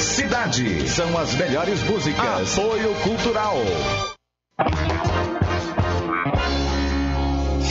Cidade são as melhores músicas. Apoio Cultural.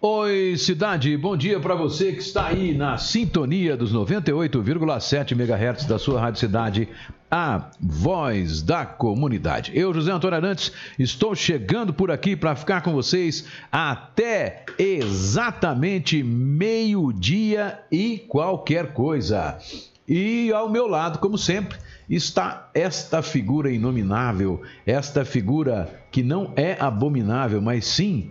Oi, cidade, bom dia para você que está aí na sintonia dos 98,7 MHz da sua Rádio Cidade, a voz da comunidade. Eu, José Antônio Arantes, estou chegando por aqui para ficar com vocês até exatamente meio-dia e qualquer coisa. E ao meu lado, como sempre, está esta figura inominável, esta figura que não é abominável, mas sim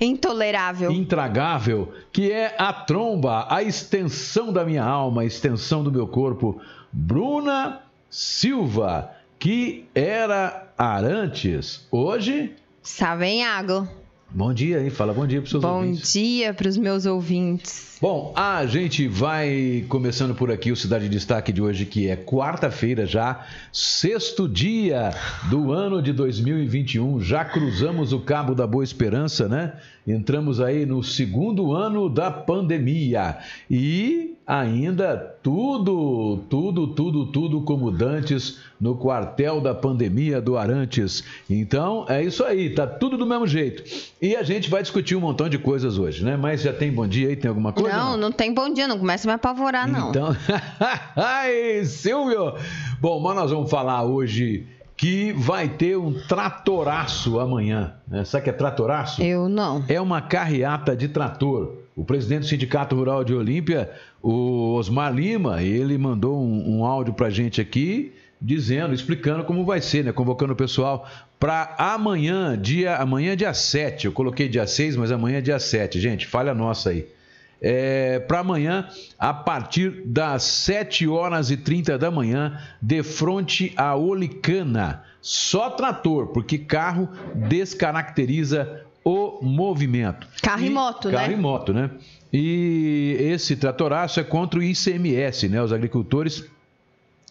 Intolerável. intragável, que é a tromba, a extensão da minha alma, a extensão do meu corpo, Bruna Silva, que era Arantes. Hoje, Savenhago. Bom dia, hein? Fala bom dia para os seus Bom ouvintes. dia para os meus ouvintes. Bom, a gente vai começando por aqui o Cidade de Destaque de hoje, que é quarta-feira já, sexto dia do ano de 2021. Já cruzamos o Cabo da Boa Esperança, né? Entramos aí no segundo ano da pandemia. E ainda tudo, tudo, tudo, tudo como dantes no quartel da pandemia do Arantes. Então, é isso aí, tá tudo do mesmo jeito. E a gente vai discutir um montão de coisas hoje, né? Mas já tem bom dia aí, tem alguma coisa? não, não tem bom dia, não começa a me apavorar, não. Então, ai, Silvio! Bom, mas nós vamos falar hoje que vai ter um tratoraço amanhã. né? Sabe o que é tratoraço? Eu não. É uma carreata de trator. O presidente do Sindicato Rural de Olímpia, o Osmar Lima, ele mandou um, um áudio pra gente aqui dizendo, explicando como vai ser, né? Convocando o pessoal para amanhã, dia amanhã dia 7. Eu coloquei dia 6, mas amanhã é dia 7. Gente, falha nossa aí. É, para amanhã, a partir das 7 horas e 30 da manhã, de frente à Olicana. Só trator, porque carro descaracteriza o movimento. Carro e moto, né? Carro e moto, né? E esse tratoraço é contra o ICMS, né? Os agricultores,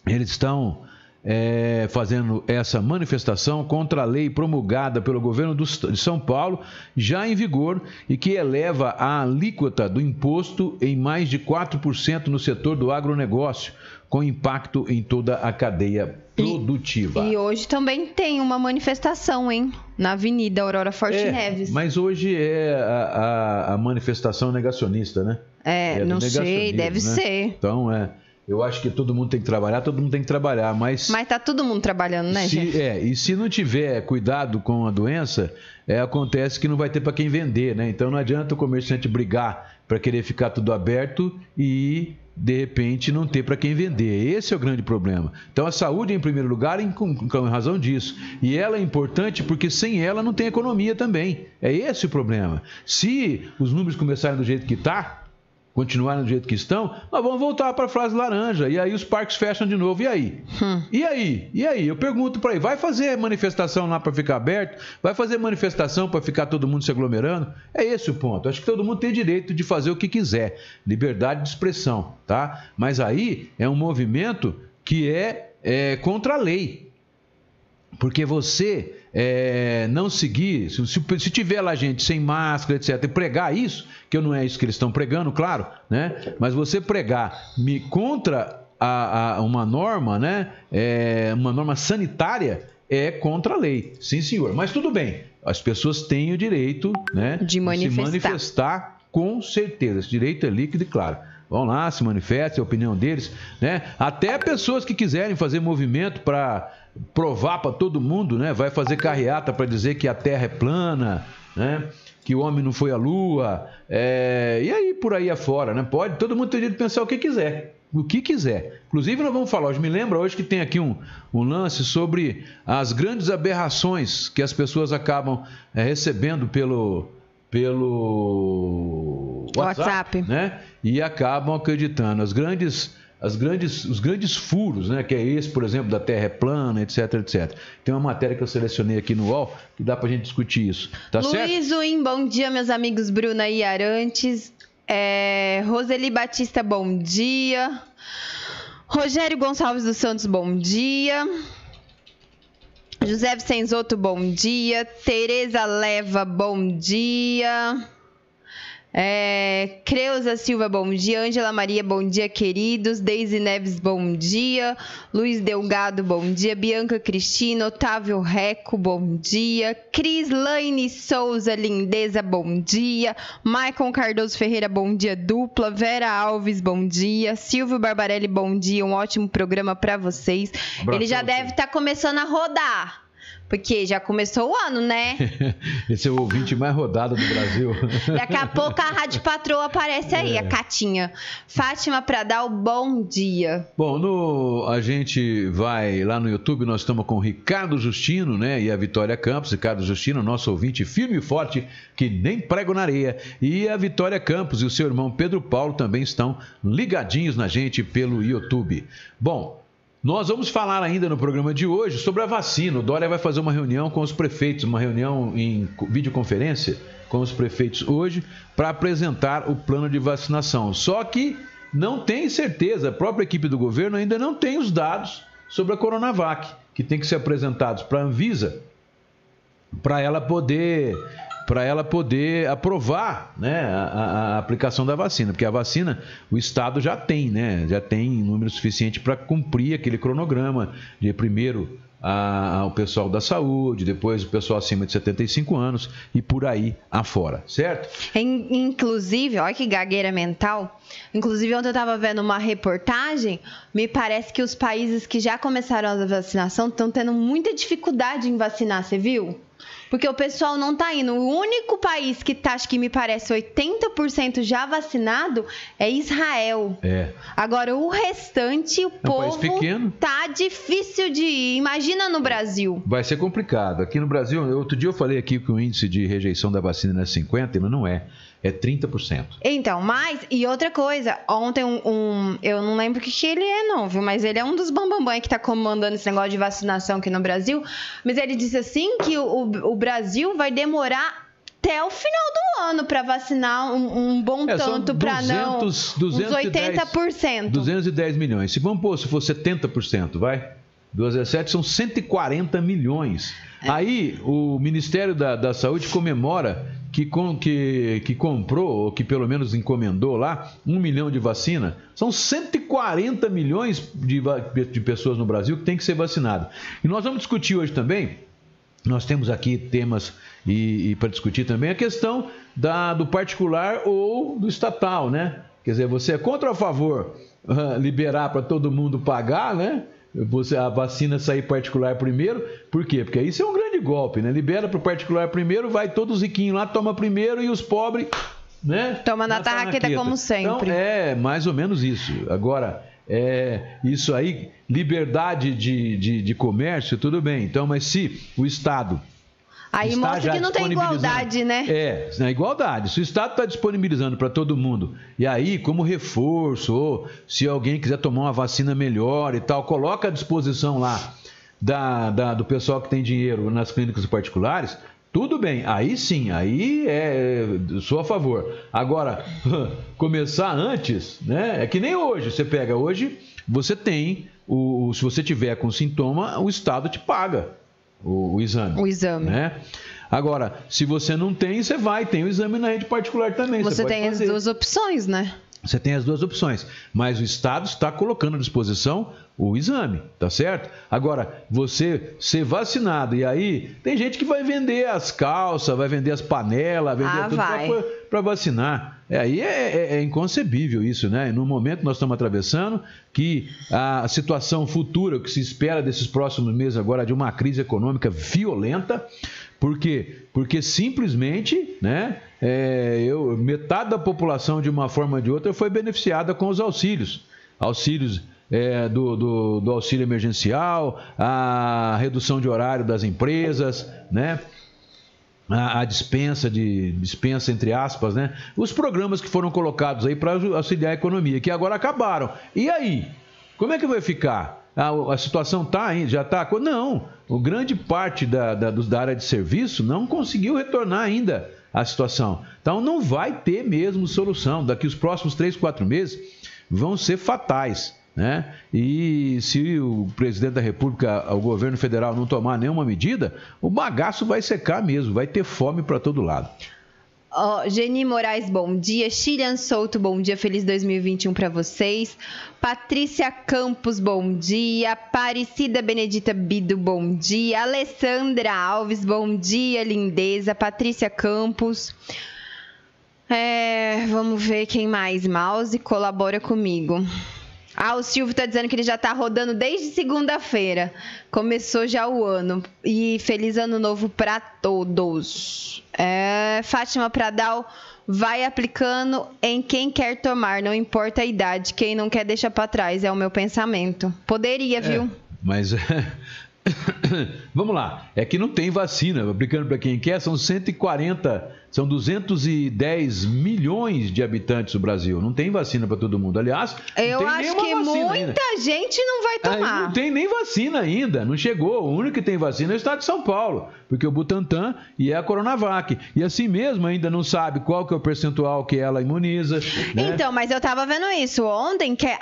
eles estão é, fazendo essa manifestação contra a lei promulgada pelo governo do- de São Paulo, já em vigor, e que eleva a alíquota do imposto em mais de 4% no setor do agronegócio, com impacto em toda a cadeia produtiva. E hoje também tem uma manifestação, hein? Na Avenida Aurora Forte É, Neves. Mas hoje é a, a- a manifestação negacionista, né? É, do não sei, deve né? ser. Então, é. Eu acho que todo mundo tem que trabalhar, todo mundo tem que trabalhar, mas. Mas tá todo mundo trabalhando, né, gente? se, é, e se não tiver cuidado com a doença, é, acontece que não vai ter para quem vender, né? Então não adianta o comerciante brigar para querer ficar tudo aberto e de repente não ter para quem vender. Esse é o grande problema. Então a saúde em primeiro lugar em, com, com razão disso. E ela é importante porque sem ela não tem economia também. É esse o problema. Se os números começarem do jeito que está, continuarem do jeito que estão, nós vamos voltar para a frase laranja. E aí os parques fecham de novo. E aí? E aí? E aí? Eu pergunto para aí, vai fazer manifestação lá para ficar aberto? Vai fazer manifestação para ficar todo mundo se aglomerando? É esse o ponto. Acho que todo mundo tem direito de fazer o que quiser. Liberdade de expressão, tá? Mas aí é um movimento que é, é contra a lei. Porque você é, não seguir, se, se, se tiver lá gente sem máscara, etc., e pregar isso, que não é isso que eles estão pregando, claro, né? Mas você pregar me, contra a, a- uma norma, né? É, uma norma sanitária, é contra a lei. Sim, senhor. Mas tudo bem. As pessoas têm o direito, né? De se manifestar. manifestar, com certeza. Esse direito é líquido e claro. Vão lá, se manifestem, a opinião deles, né? Até pessoas que quiserem fazer movimento para provar para todo mundo, né? Vai fazer carreata para dizer que a Terra é plana, né? Que o homem não foi à Lua, é, e aí por aí afora, né? Pode, todo mundo tem direito de pensar o que quiser, o que quiser. Inclusive nós vamos falar, hoje me lembra hoje que tem aqui um, um lance sobre as grandes aberrações que as pessoas acabam é, recebendo pelo pelo WhatsApp. né? E acabam acreditando. As grandes, as grandes, os grandes furos, né? Que é esse, por exemplo, da Terra é plana, etc, etc. Tem uma matéria que eu selecionei aqui no UOL que dá pra gente discutir isso. Tá certo? Luiz Win, bom dia, meus amigos Bruna e Arantes. É, Roseli Batista, bom dia. Rogério Gonçalves dos Santos, bom dia. José Vicenzoto, bom dia. Tereza Leva, bom dia. É, Creuza Silva, bom dia. Ângela Maria, bom dia, queridos. Deise Neves, bom dia. Luiz Delgado, bom dia. Bianca Cristina, Otávio Reco, bom dia. Cris Laine Souza, lindeza, bom dia. Maicon Cardoso Ferreira, bom dia, dupla. Vera Alves, bom dia. Silvio Barbarelli, bom dia. Um ótimo programa para vocês. Abração Ele já deve estar começando a rodar. Porque já começou o ano, né? Esse é o ouvinte mais rodado do Brasil. Daqui a pouco a Rádio Patroa aparece aí, É. a Catinha. Fátima Pradal, bom dia. Bom, no, a gente vai lá no YouTube, nós estamos com o Ricardo Justino, né? E a Vitória Campos. Ricardo Justino, nosso ouvinte firme e forte, que nem prego na areia. E a Vitória Campos e o seu irmão Pedro Paulo também estão ligadinhos na gente pelo YouTube. Bom. Nós vamos falar ainda no programa de hoje sobre a vacina. O Dória vai fazer uma reunião com os prefeitos, uma reunião em co- videoconferência com os prefeitos hoje para apresentar o plano de vacinação. Só que não tem certeza, a própria equipe do governo ainda não tem os dados sobre a Coronavac, que tem que ser apresentados para a Anvisa para ela poder para ela poder aprovar né, a, a- aplicação da vacina, porque a vacina o Estado já tem, né, já tem número suficiente para cumprir aquele cronograma de primeiro a- o pessoal da saúde, depois o pessoal acima de 75 anos e por aí afora, certo? In- Inclusive, olha que gagueira mental. Inclusive, ontem eu tava vendo uma reportagem. Me parece que os países que já começaram a vacinação estão tendo muita dificuldade em vacinar, você viu? Porque o pessoal não tá indo. O único país que tá, acho que me parece 80% já vacinado é Israel. É. Agora, o restante, o É um povo pequeno. tá difícil de ir. Imagina no Brasil. Vai ser complicado. Aqui no Brasil, outro dia eu falei aqui que o índice de rejeição da vacina é 50, mas não é. É 30%. Então, mas, e outra coisa, ontem um, um- eu não lembro o que, que ele é não, viu? Mas ele é um dos bambambãs que tá comandando esse negócio de vacinação aqui no Brasil. Mas ele disse assim que o, o Brasil vai demorar até o final do ano para vacinar um, um bom É, tanto para não 200, uns 210, 80%. 210 milhões. Se vamos pôr, se for 70%, vai? 2 a 7 são 140 milhões. É. Aí o Ministério da, da Saúde comemora que, com, que, que comprou, ou que pelo menos encomendou lá, um milhão de vacina. São 140 milhões de, de pessoas no Brasil que tem que ser vacinado. E nós vamos discutir hoje também, nós temos aqui temas e, e para discutir também a questão da, do particular ou do estatal, né? Quer dizer, você é contra ou a favor uh, liberar para todo mundo pagar, né? Você, a vacina sair particular primeiro, por quê? Porque isso é um grande golpe, né? Libera para o particular primeiro, vai todos os riquinhos lá, toma primeiro e os pobres, né? Toma na tarraqueta como sempre. Então, é mais ou menos isso. Agora, é, isso aí, liberdade de, de, de comércio, tudo bem. Então, mas se o Estado Aí mostra que não tem igualdade, né? É, na igualdade. Se o Estado está disponibilizando para todo mundo, e aí, como reforço, ou se alguém quiser tomar uma vacina melhor e tal, coloca à disposição lá da, da, do pessoal que tem dinheiro nas clínicas particulares, tudo bem, aí sim, aí é, sou a favor. Agora, começar antes, né? É que nem hoje. Você pega hoje, você tem, o, se você tiver com sintoma, o Estado te paga o, o exame. O exame. Né? Agora, se você não tem, você vai, tem o exame na rede particular também. Você, você tem fazer. as duas opções, né? Você tem as duas opções, mas o Estado está colocando à disposição o exame, tá certo? Agora, você ser vacinado e aí tem gente que vai vender as calças, vai vender as panelas, vender ah, tudo para vacinar. É, aí é, é, é, inconcebível isso, né? No momento que nós estamos atravessando, que a situação futura, que se espera desses próximos meses agora de uma crise econômica violenta, por quê? Porque simplesmente, né, é, eu, metade da população, de uma forma ou de outra, foi beneficiada com os auxílios. Auxílios é, do, do, do, auxílio emergencial, a redução de horário das empresas, né? A, a, dispensa de dispensa entre aspas, né? Os programas que foram colocados aí para auxiliar a economia, que agora acabaram. E aí? Como é que vai ficar? A, a situação está ainda, já está? Não, o grande parte da, da, da área de serviço não conseguiu retornar ainda à situação. Então não vai ter mesmo solução. Daqui os próximos três, quatro meses vão ser fatais. Né? E se o presidente da República, o governo federal, não tomar nenhuma medida, o bagaço vai secar mesmo, vai ter fome para todo lado. Oh, Geni Moraes, bom dia. Chilian Souto, bom dia. Feliz 2021 para vocês. Patrícia Campos, bom dia. Aparecida Benedita Bido, bom dia. Alessandra Alves, bom dia, lindeza. Patrícia Campos. É, vamos ver quem mais. Mouse colabora comigo. Ah, o Silvio tá dizendo que ele já tá rodando desde segunda-feira. Começou já o ano. E feliz ano novo para todos. É, Fátima Pradal vai aplicando em quem quer tomar, não importa a idade. Quem não quer deixa para trás, é o meu pensamento. Poderia, viu? É, mas vamos lá. É que não tem vacina. Aplicando para quem quer, são 140 são 210 milhões de habitantes no Brasil. Não tem vacina para todo mundo. Aliás, eu acho que muita ainda. gente não vai tomar. Aí não tem nem vacina ainda. Não chegou. O único que tem vacina é o estado de São Paulo, porque o Butantan e é a Coronavac. E assim mesmo ainda não sabe qual que é o percentual que ela imuniza. Né? Então, mas eu estava vendo isso ontem, que a,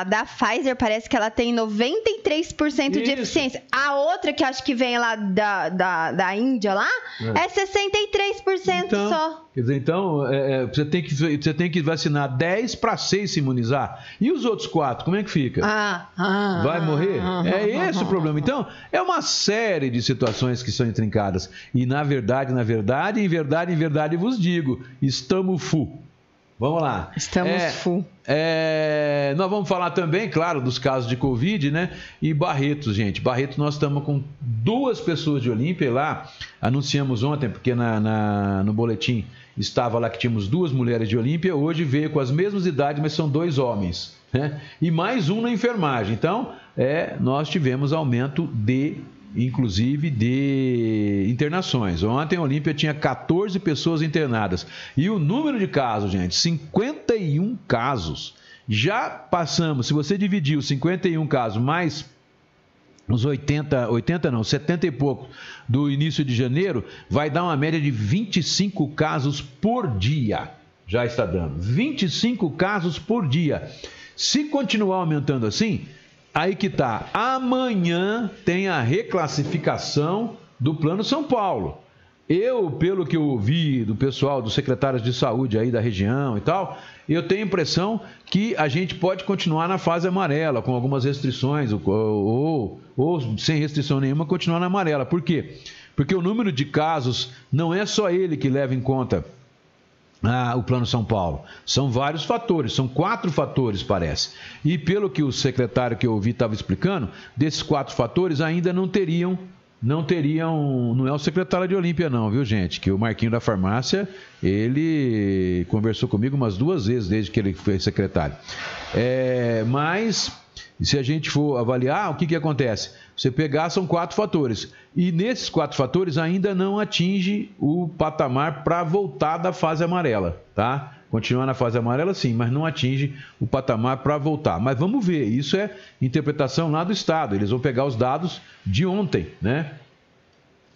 a, da Pfizer parece que ela tem 93% isso. de eficiência. A outra que acho que vem lá da, da, da Índia lá é, é 63% então, só. Quer dizer, então, é, é você, tem que, você tem que vacinar 10 para 6 se imunizar. E os outros 4, como é que fica? Ah, ah, Vai morrer? Ah, é esse ah, o problema. Então, é uma série de situações que são intrincadas. E na verdade, na verdade, em verdade, em verdade vos digo, estamos full. Vamos lá. Estamos é, full. É, nós vamos falar também, claro, dos casos de Covid, né? E Barretos, gente. Barretos, nós estamos com duas pessoas de Olímpia lá. Anunciamos ontem, porque na, na, no boletim estava lá que tínhamos duas mulheres de Olímpia. Hoje veio com as mesmas idades, mas são dois homens. Né? E mais um na enfermagem. Então, é, nós tivemos aumento de inclusive de internações. Ontem a Olímpia tinha 14 pessoas internadas. E o número de casos, gente, 51 casos. Já passamos, se você dividir os 51 casos mais os 80, 80 não, 70 e pouco do início de janeiro, vai dar uma média de 25 casos por dia. Já está dando 25 casos por dia. Se continuar aumentando assim, Aí que tá. Amanhã tem a reclassificação do Plano São Paulo. Eu, pelo que eu ouvi do pessoal, dos secretários de saúde aí da região e tal, eu tenho a impressão que a gente pode continuar na fase amarela, com algumas restrições, ou, ou, ou sem restrição nenhuma, continuar na amarela. Por quê? Porque o número de casos não é só ele que leva em conta ah, o Plano São Paulo. São vários fatores, são quatro fatores, parece. E pelo que o secretário que eu ouvi estava explicando, desses quatro fatores ainda não teriam não teriam. Não é o secretário de Olímpia, não, viu, gente? Que o Marquinho da farmácia, ele conversou comigo umas duas vezes desde que ele foi secretário. É, mas, se a gente for avaliar, o que, que acontece? Você pegar, são quatro fatores. E nesses quatro fatores ainda não atinge o patamar para voltar da fase amarela, tá? Continuar na fase amarela, sim, mas não atinge o patamar para voltar. Mas vamos ver, isso é interpretação lá do Estado. Eles vão pegar os dados de ontem, né?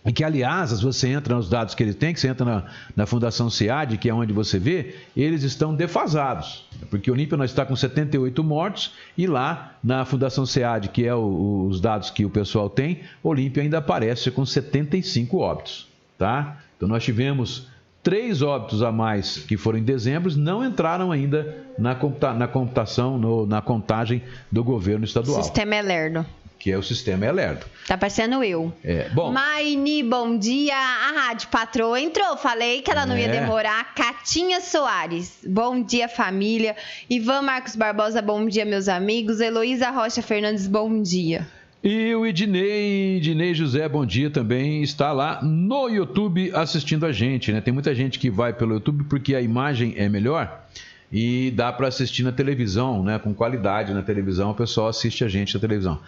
E que, aliás, você entra nos dados que ele tem, que você entra na, na Fundação SEAD, que é onde você vê, eles estão defasados. Porque o Olímpia nós está com 78 mortos e lá na Fundação SEAD, que é o, os dados que o pessoal tem, Olímpia ainda aparece com 75 óbitos. Tá? Então nós tivemos Três óbitos a mais que foram em dezembro não entraram ainda na, computa na computação, no, na contagem do governo estadual. Sistema é. Que é o sistema Elerdo. Tá parecendo eu. É, bom. Maini, bom dia. A Rádio Patroa entrou. Falei que ela não é. ia demorar. Catinha Soares, bom dia, família. Ivan Marcos Barbosa, bom dia, meus amigos. Heloísa Rocha Fernandes, bom dia. E o Idnei, Idnei José, bom dia também, está lá no YouTube assistindo a gente, né? Tem muita gente que vai pelo YouTube porque a imagem é melhor e dá para assistir na televisão, né? Com qualidade na televisão, o pessoal assiste a gente na televisão.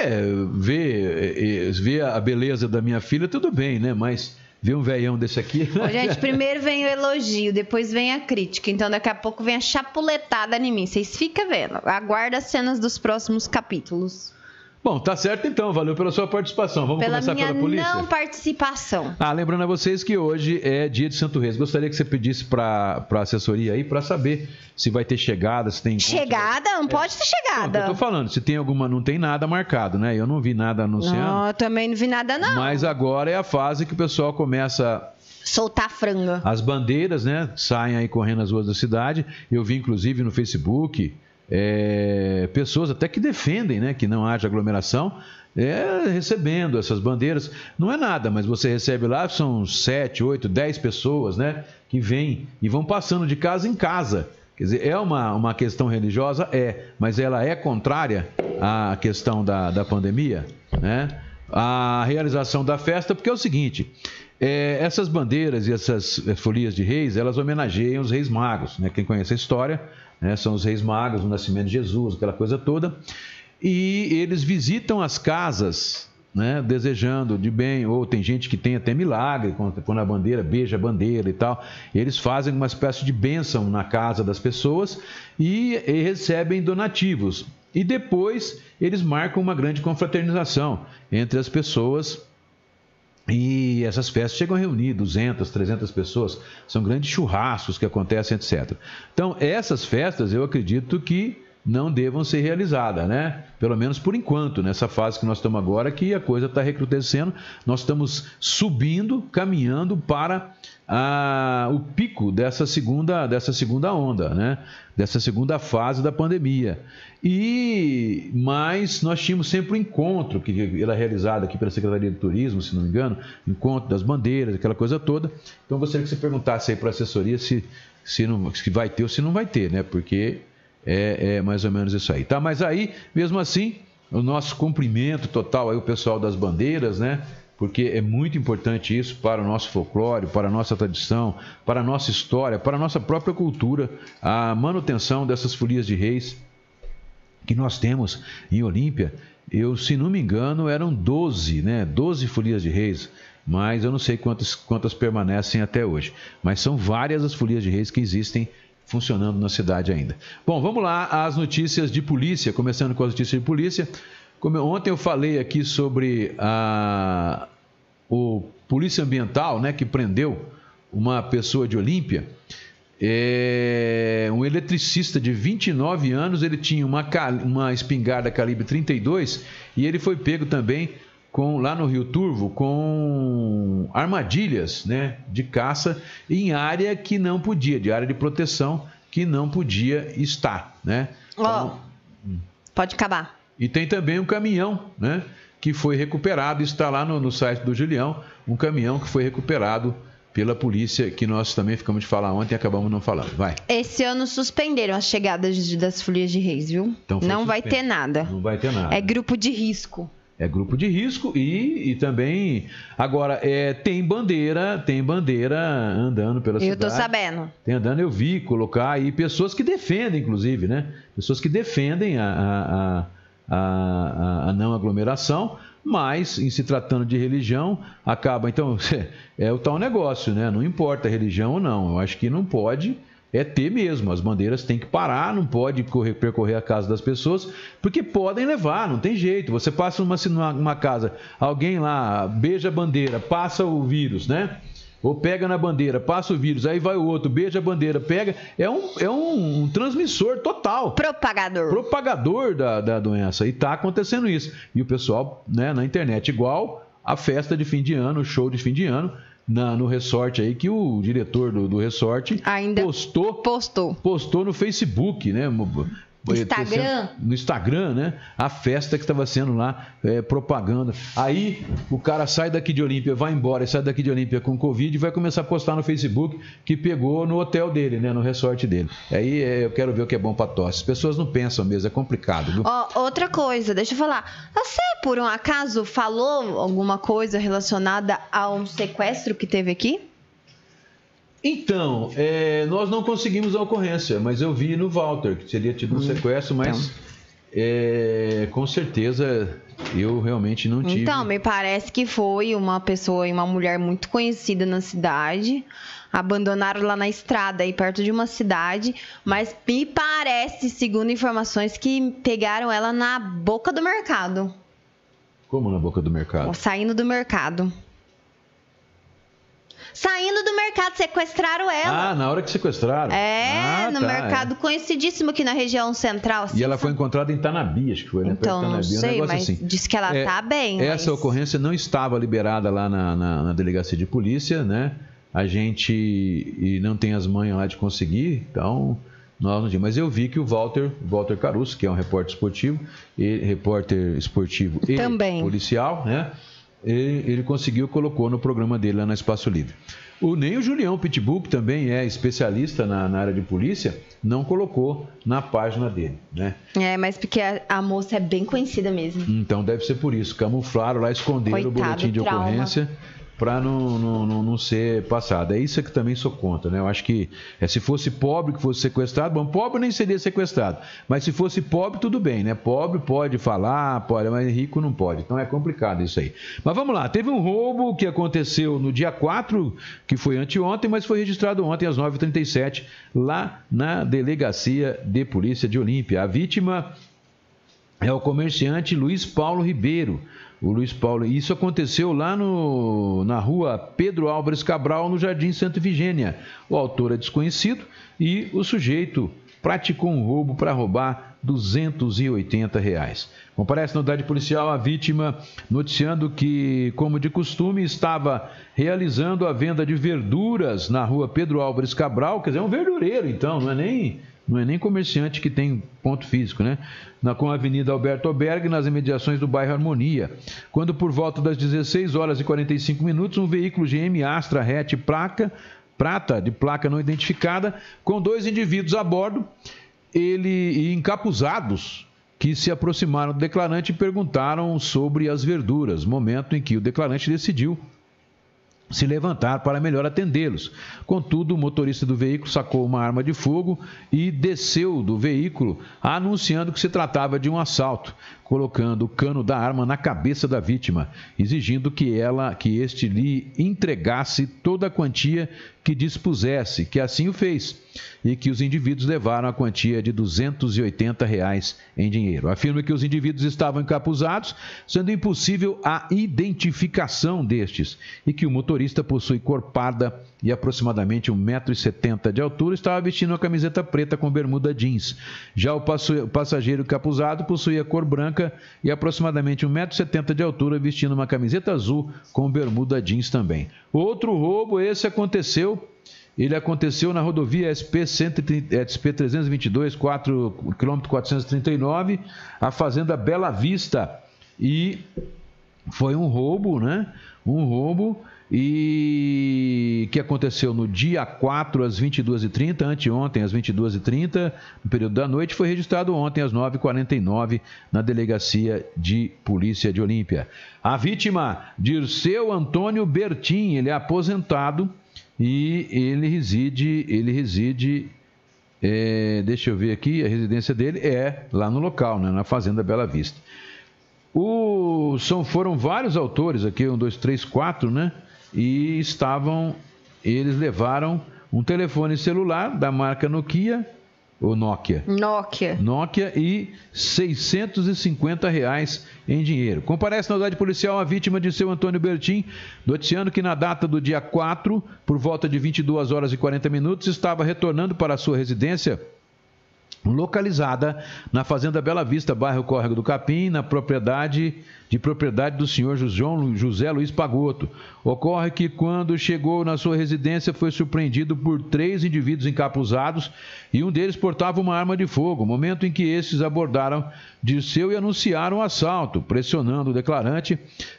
É, ver, é, é, ver a beleza da minha filha, tudo bem, né? Mas ver um veião desse aqui. Ô, gente, primeiro vem o elogio, depois vem a crítica. Então daqui a pouco vem a chapuletada em mim. Vocês ficam vendo. Aguarda as cenas dos próximos capítulos. Bom, tá certo então. Valeu pela sua participação. Vamos pela começar minha pela polícia? não participação. Ah, lembrando a vocês que hoje é dia de Santo Reis. Gostaria que você pedisse para a assessoria aí para saber se vai ter chegada, se tem Chegada? Não é. pode ter chegada. Não, eu tô falando, se tem alguma, não tem nada marcado, né? Eu não vi nada anunciando. Não, eu também não vi nada não. Mas agora é a fase que o pessoal começa soltar franga. As bandeiras, né? Saem aí correndo nas ruas da cidade. Eu vi inclusive no Facebook é, pessoas até que defendem né, que não haja aglomeração, é, recebendo essas bandeiras. Não é nada, mas você recebe lá, são 7, 8, 10 pessoas né, que vêm e vão passando de casa em casa. Quer dizer, é uma, uma questão religiosa? É, mas ela é contrária à questão da, da pandemia, né? A realização da festa, porque é o seguinte: é, essas bandeiras e essas folias de reis, elas homenageiam os reis magos, né? Quem conhece a história né? são os reis magos, o nascimento de Jesus, aquela coisa toda. E eles visitam as casas, né? desejando de bem, ou tem gente que tem até milagre, quando a bandeira, beija a bandeira e tal. Eles fazem uma espécie de bênção na casa das pessoas e, e recebem donativos. E depois eles marcam uma grande confraternização entre as pessoas e essas festas chegam a reunir 200, 300 pessoas, são grandes churrascos que acontecem, etc. Então, essas festas eu acredito que não devam ser realizadas, né? Pelo menos por enquanto, nessa fase que nós estamos agora, que a coisa está recrudescendo, nós estamos subindo, caminhando para a, o pico dessa segunda, dessa segunda onda, né? Dessa segunda fase da pandemia. E mas nós tínhamos sempre um encontro que era realizado aqui pela Secretaria de Turismo, se não me engano, encontro das bandeiras, aquela coisa toda. Então gostaria que você perguntasse aí para a assessoria se se não se vai ter ou se não vai ter, né? Porque é, é mais ou menos isso aí, tá? Mas aí, mesmo assim, o nosso cumprimento total aí o pessoal das bandeiras, né? Porque é muito importante isso para o nosso folclore, para a nossa tradição, para a nossa história, para a nossa própria cultura, a manutenção dessas folias de reis que nós temos em Olímpia. Eu, se não me engano, eram 12, né? 12 folias de reis, mas eu não sei quantas, quantas permanecem até hoje. Mas são várias as folias de reis que existem funcionando na cidade ainda. Bom, vamos lá às notícias de polícia, começando com as notícias de polícia. Como ontem eu falei aqui sobre a o polícia ambiental, né, que prendeu uma pessoa de Olímpia, é, um eletricista de 29 anos, ele tinha uma, uma espingarda calibre 32 e ele foi pego também com, lá no Rio Turvo com armadilhas né, de caça em área que não podia, de área de proteção que não podia estar. Né? Então, oh, pode acabar. E tem também um caminhão, né? Que foi recuperado, está lá no, no site do Julião, um caminhão que foi recuperado pela polícia, que nós também ficamos de falar ontem e acabamos não falando. Vai. Esse ano suspenderam as chegadas das Folias de Reis, viu? Então não suspenso. vai ter nada. Não vai ter nada. É grupo de risco. É grupo de risco e, e também. Agora, é, tem bandeira, tem bandeira andando pela cidade. Eu tô sabendo. Tem andando, eu vi colocar aí pessoas que defendem, inclusive, né? Pessoas que defendem a, a, a, a não aglomeração, mas em se tratando de religião, acaba. Então, é o tal negócio, né? Não importa a religião ou não. Eu acho que não pode é ter mesmo. As bandeiras têm que parar, não pode correr, percorrer a casa das pessoas, porque podem levar, não tem jeito. Você passa numa, numa casa, alguém lá beija a bandeira, passa o vírus, né? Ou pega na bandeira, passa o vírus, aí vai o outro, beija a bandeira, pega. É um, é um, um transmissor total. Propagador. Propagador da, da doença. E está acontecendo isso. E o pessoal né, na internet, igual a festa de fim de ano, o show de fim de ano, na, no resort aí que o diretor do, do resort Ainda postou, postou postou no Facebook, né? Instagram. no Instagram, né? A festa que estava sendo lá, é, propaganda. Aí o cara sai daqui de Olímpia, vai embora e sai daqui de Olímpia com Covid e vai começar a postar no Facebook que pegou no hotel dele, né? No resort dele. Aí é, eu quero ver o que é bom para tosse. As pessoas não pensam mesmo, é complicado. Viu? Oh, outra coisa, deixa eu falar. Você, por um acaso, falou alguma coisa relacionada a um sequestro que teve aqui? Então, é, nós não conseguimos a ocorrência, mas eu vi no Walter que teria tido um sequestro, mas então. é, com certeza eu realmente não tive. Então, me parece que foi uma pessoa e uma mulher muito conhecida na cidade. Abandonaram lá na estrada, aí perto de uma cidade. Mas me parece, segundo informações, que pegaram ela na boca do mercado. Como na boca do mercado? Saindo do mercado. Saindo do mercado, sequestraram ela. Ah, na hora que sequestraram. É, ah, no tá, mercado é. conhecidíssimo aqui na região central. Assim, e ela foi encontrada em Tanabi, acho que foi, né? Então, não sei, um mas assim. disse que ela é, tá bem. Essa mas... ocorrência não estava liberada lá na, na, na delegacia de polícia, né? A gente e não tem as manhas lá de conseguir, então nós não Mas eu vi que o Walter, Walter Caruso, que é um repórter esportivo, e, repórter esportivo e Também. policial, né? Ele, ele conseguiu, colocou no programa dele lá na Espaço Livre. O, nem o Julião Pitbull, que também é especialista na, na, área de polícia, não colocou na página dele, né? É, mas porque a, a moça é bem conhecida mesmo. Então deve ser por isso. Camuflaram lá, esconderam Coitado, o boletim de trauma. ocorrência para não, não, não, não, ser passado. É isso que também sou contra, né? Eu acho que é, se fosse pobre que fosse sequestrado, bom, pobre nem seria sequestrado, mas se fosse pobre, tudo bem, né? Pobre pode falar, pode, mas rico não pode. Então é complicado isso aí. Mas vamos lá, teve um roubo que aconteceu no dia 4, que foi anteontem, mas foi registrado ontem às 9h37, lá na Delegacia de Polícia de Olímpia. A vítima é o comerciante Luiz Paulo Ribeiro o Luiz Paulo. Isso aconteceu lá no, na rua Pedro Álvares Cabral, no Jardim Santa Vigênia. O autor é desconhecido e o sujeito praticou um roubo para roubar 280 reais. Comparece na unidade policial a vítima noticiando que, como de costume, estava realizando a venda de verduras na rua Pedro Álvares Cabral, quer dizer, é um verdureiro então, não é nem não é nem comerciante que tem ponto físico, né? Na, com a Avenida Alberto Albergue, nas imediações do bairro Harmonia. Quando por volta das 16 horas e 45 minutos, um veículo GM Astra hatch placa, prata de placa não identificada, com dois indivíduos a bordo, ele encapuzados, que se aproximaram do declarante e perguntaram sobre as verduras, momento em que o declarante decidiu se levantar para melhor atendê-los. Contudo, o motorista do veículo sacou uma arma de fogo e desceu do veículo, anunciando que se tratava de um assalto, colocando o cano da arma na cabeça da vítima, exigindo que ela, que este lhe entregasse toda a quantia que dispusesse, que assim o fez. e que os indivíduos levaram a quantia de 280 reais em dinheiro. Afirma que os indivíduos estavam encapuzados, sendo impossível a identificação destes, e que o motorista possui cor parda e aproximadamente 1,70m de altura, estava vestindo uma camiseta preta com bermuda jeans. Já o passageiro capuzado possuía cor branca e aproximadamente 1,70m de altura, vestindo uma camiseta azul com bermuda jeans também. Outro roubo, esse aconteceu ele aconteceu na rodovia SP, 130, SP 322, 4, km 439, a fazenda Bela Vista. E foi um roubo, né? Um roubo e que aconteceu no dia 4 às 22h30, anteontem às 22h30, no período da noite, foi registrado ontem às 9h49 na delegacia de polícia de Olímpia. A vítima, Dirceu Antônio Bertin, ele é aposentado e ele reside, ele reside, é, deixa eu ver aqui, a residência dele é lá no local, né, na Fazenda Bela Vista. O, são, foram vários autores aqui, um, dois, três, quatro, né? E estavam, eles levaram um telefone celular da marca Nokia ou Nokia? Nokia. Nokia e 650 reais em dinheiro. Comparece na unidade policial a vítima de seu Antônio Bertin, noticiando que na data do dia 4, por volta de 22 horas e 40 minutos, estava retornando para a sua residência localizada na Fazenda Bela Vista, bairro Córrego do Capim, na propriedade de propriedade do senhor José Luiz Pagoto. Ocorre que quando chegou na sua residência foi surpreendido por três indivíduos encapuzados e um deles portava uma arma de fogo, momento em que estes abordaram Dirceu e anunciaram o assalto, pressionando o declarante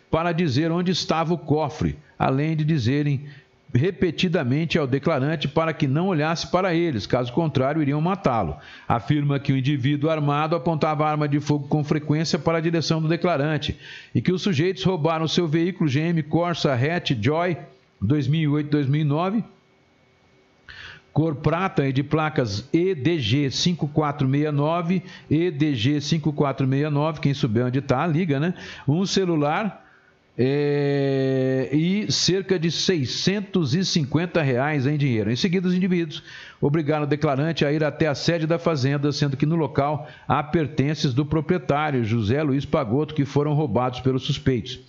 para dizer onde estava o cofre, além de dizerem repetidamente ao declarante para que não olhasse para eles, caso contrário, iriam matá-lo. Afirma que o indivíduo armado apontava arma de fogo com frequência para a direção do declarante e que os sujeitos roubaram seu veículo GM Corsa Hatch Joy 2008-2009 cor prata e de placas EDG 5469, EDG 5469, quem souber onde está, liga, né? Um celular é, e cerca de 650 reais em dinheiro. Em seguida, os indivíduos obrigaram o declarante a ir até a sede da fazenda, sendo que no local há pertences do proprietário, José Luiz Pagoto, que foram roubados pelos suspeitos.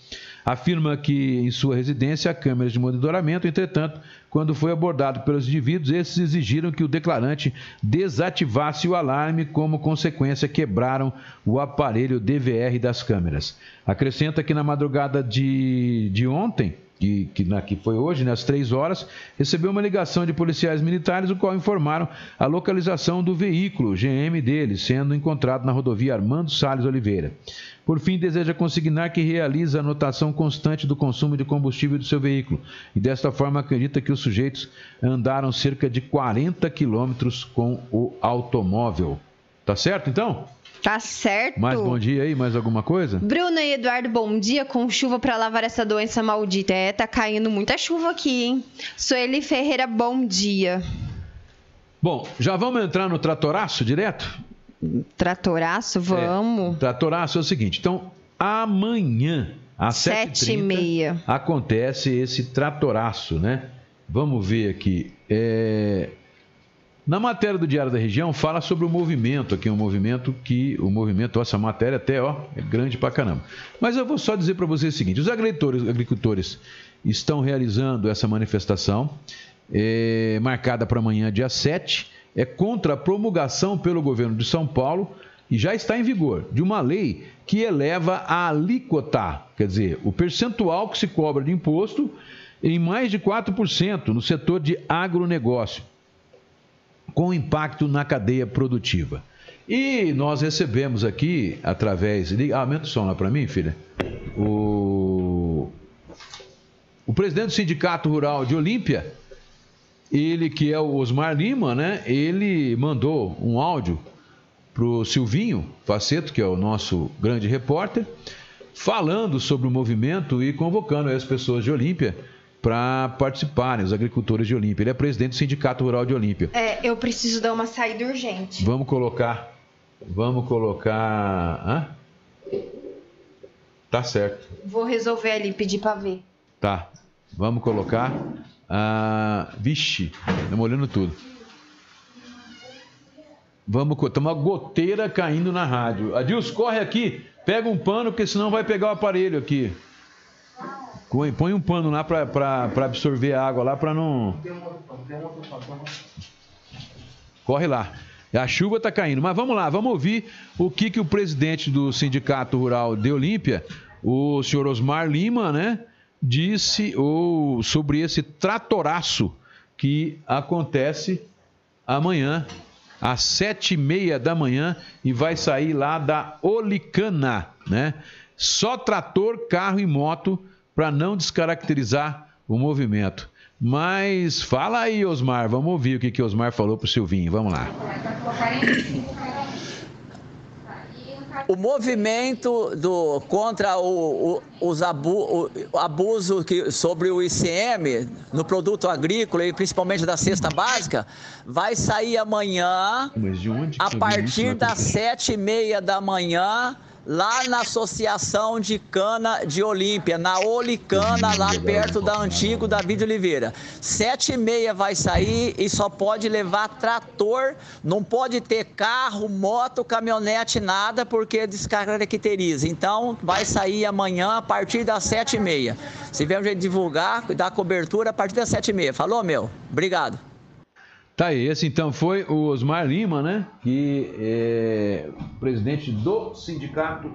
Afirma que em sua residência há câmeras de monitoramento, entretanto, quando foi abordado pelos indivíduos, esses exigiram que o declarante desativasse o alarme, como consequência quebraram o aparelho DVR das câmeras. Acrescenta que na madrugada de, de ontem, que, que, na, que foi hoje, nas três horas, recebeu uma ligação de policiais militares, o qual informaram a localização do veículo GM dele, sendo encontrado na rodovia Armando Salles Oliveira. Por fim, deseja consignar que realiza anotação constante do consumo de combustível do seu veículo e, desta forma, acredita que os sujeitos andaram cerca de 40 quilômetros com o automóvel. Tá certo, então? Tá certo. Mais bom dia aí, mais alguma coisa? Bruna e Eduardo, bom dia. Com chuva para lavar essa doença maldita. É, tá caindo muita chuva aqui, hein? Sueli Ferreira, bom dia. Bom, já vamos entrar no tratoraço direto? Tratoraço, vamos. É, tratoraço é o seguinte, então amanhã às sete e meia acontece esse tratoraço, né? Vamos ver aqui. É... Na matéria do Diário da Região fala sobre o movimento, aqui um movimento que o movimento, essa matéria até ó, é grande pra caramba. Mas eu vou só dizer para vocês o seguinte: os agricultores, agricultores estão realizando essa manifestação é, marcada para amanhã, dia 7, é contra a promulgação pelo governo de São Paulo e já está em vigor de uma lei que eleva a alíquota, quer dizer, o percentual que se cobra de imposto em mais de 4% no setor de agronegócio com impacto na cadeia produtiva. E nós recebemos aqui, através. Ah, aumenta o som lá para mim, filha. O, o presidente do Sindicato Rural de Olímpia, ele que é o Osmar Lima, né? Ele mandou um áudio para o Silvinho Faceto, que é o nosso grande repórter, falando sobre o movimento e convocando as pessoas de Olímpia para participarem, os agricultores de Olímpia. Ele é presidente do Sindicato Rural de Olímpia. É, eu preciso dar uma saída urgente. Vamos colocar. Vamos colocar. Hã? Tá certo. Vou resolver ali, pedir para ver. Tá. Vamos colocar. Ah, vixe, estamos olhando tudo. Vamos, tem uma goteira caindo na rádio. Adilson, corre aqui, pega um pano, porque senão vai pegar o aparelho aqui. Põe um pano lá para absorver a água lá para não. Corre lá. A chuva está caindo. Mas vamos lá, vamos ouvir o que, que o presidente do Sindicato Rural de Olímpia, o senhor Osmar Lima, né, disse ou, sobre esse tratoraço que acontece amanhã, às sete e meia da manhã, e vai sair lá da Olicana, né? Só trator, carro e moto para não descaracterizar o movimento. Mas fala aí, Osmar, vamos ouvir o que, que Osmar falou para o Silvinho. Vamos lá. O movimento do, contra o, o, os abu, o abuso que, sobre o ICM no produto agrícola e principalmente da cesta básica vai sair amanhã a partir das sete e meia da manhã lá na Associação de Cana de Olímpia, na Olicana, lá perto da Antigo David Oliveira. Sete e meia vai sair e só pode levar trator, não pode ter carro, moto, caminhonete, nada, porque descaracteriza. Então, vai sair amanhã a partir das sete e meia. Se vier um jeito de divulgar, dar cobertura a partir das sete e meia. Falou, meu? Obrigado. Tá aí, esse então foi o Osmar Lima, né? Que é presidente do Sindicato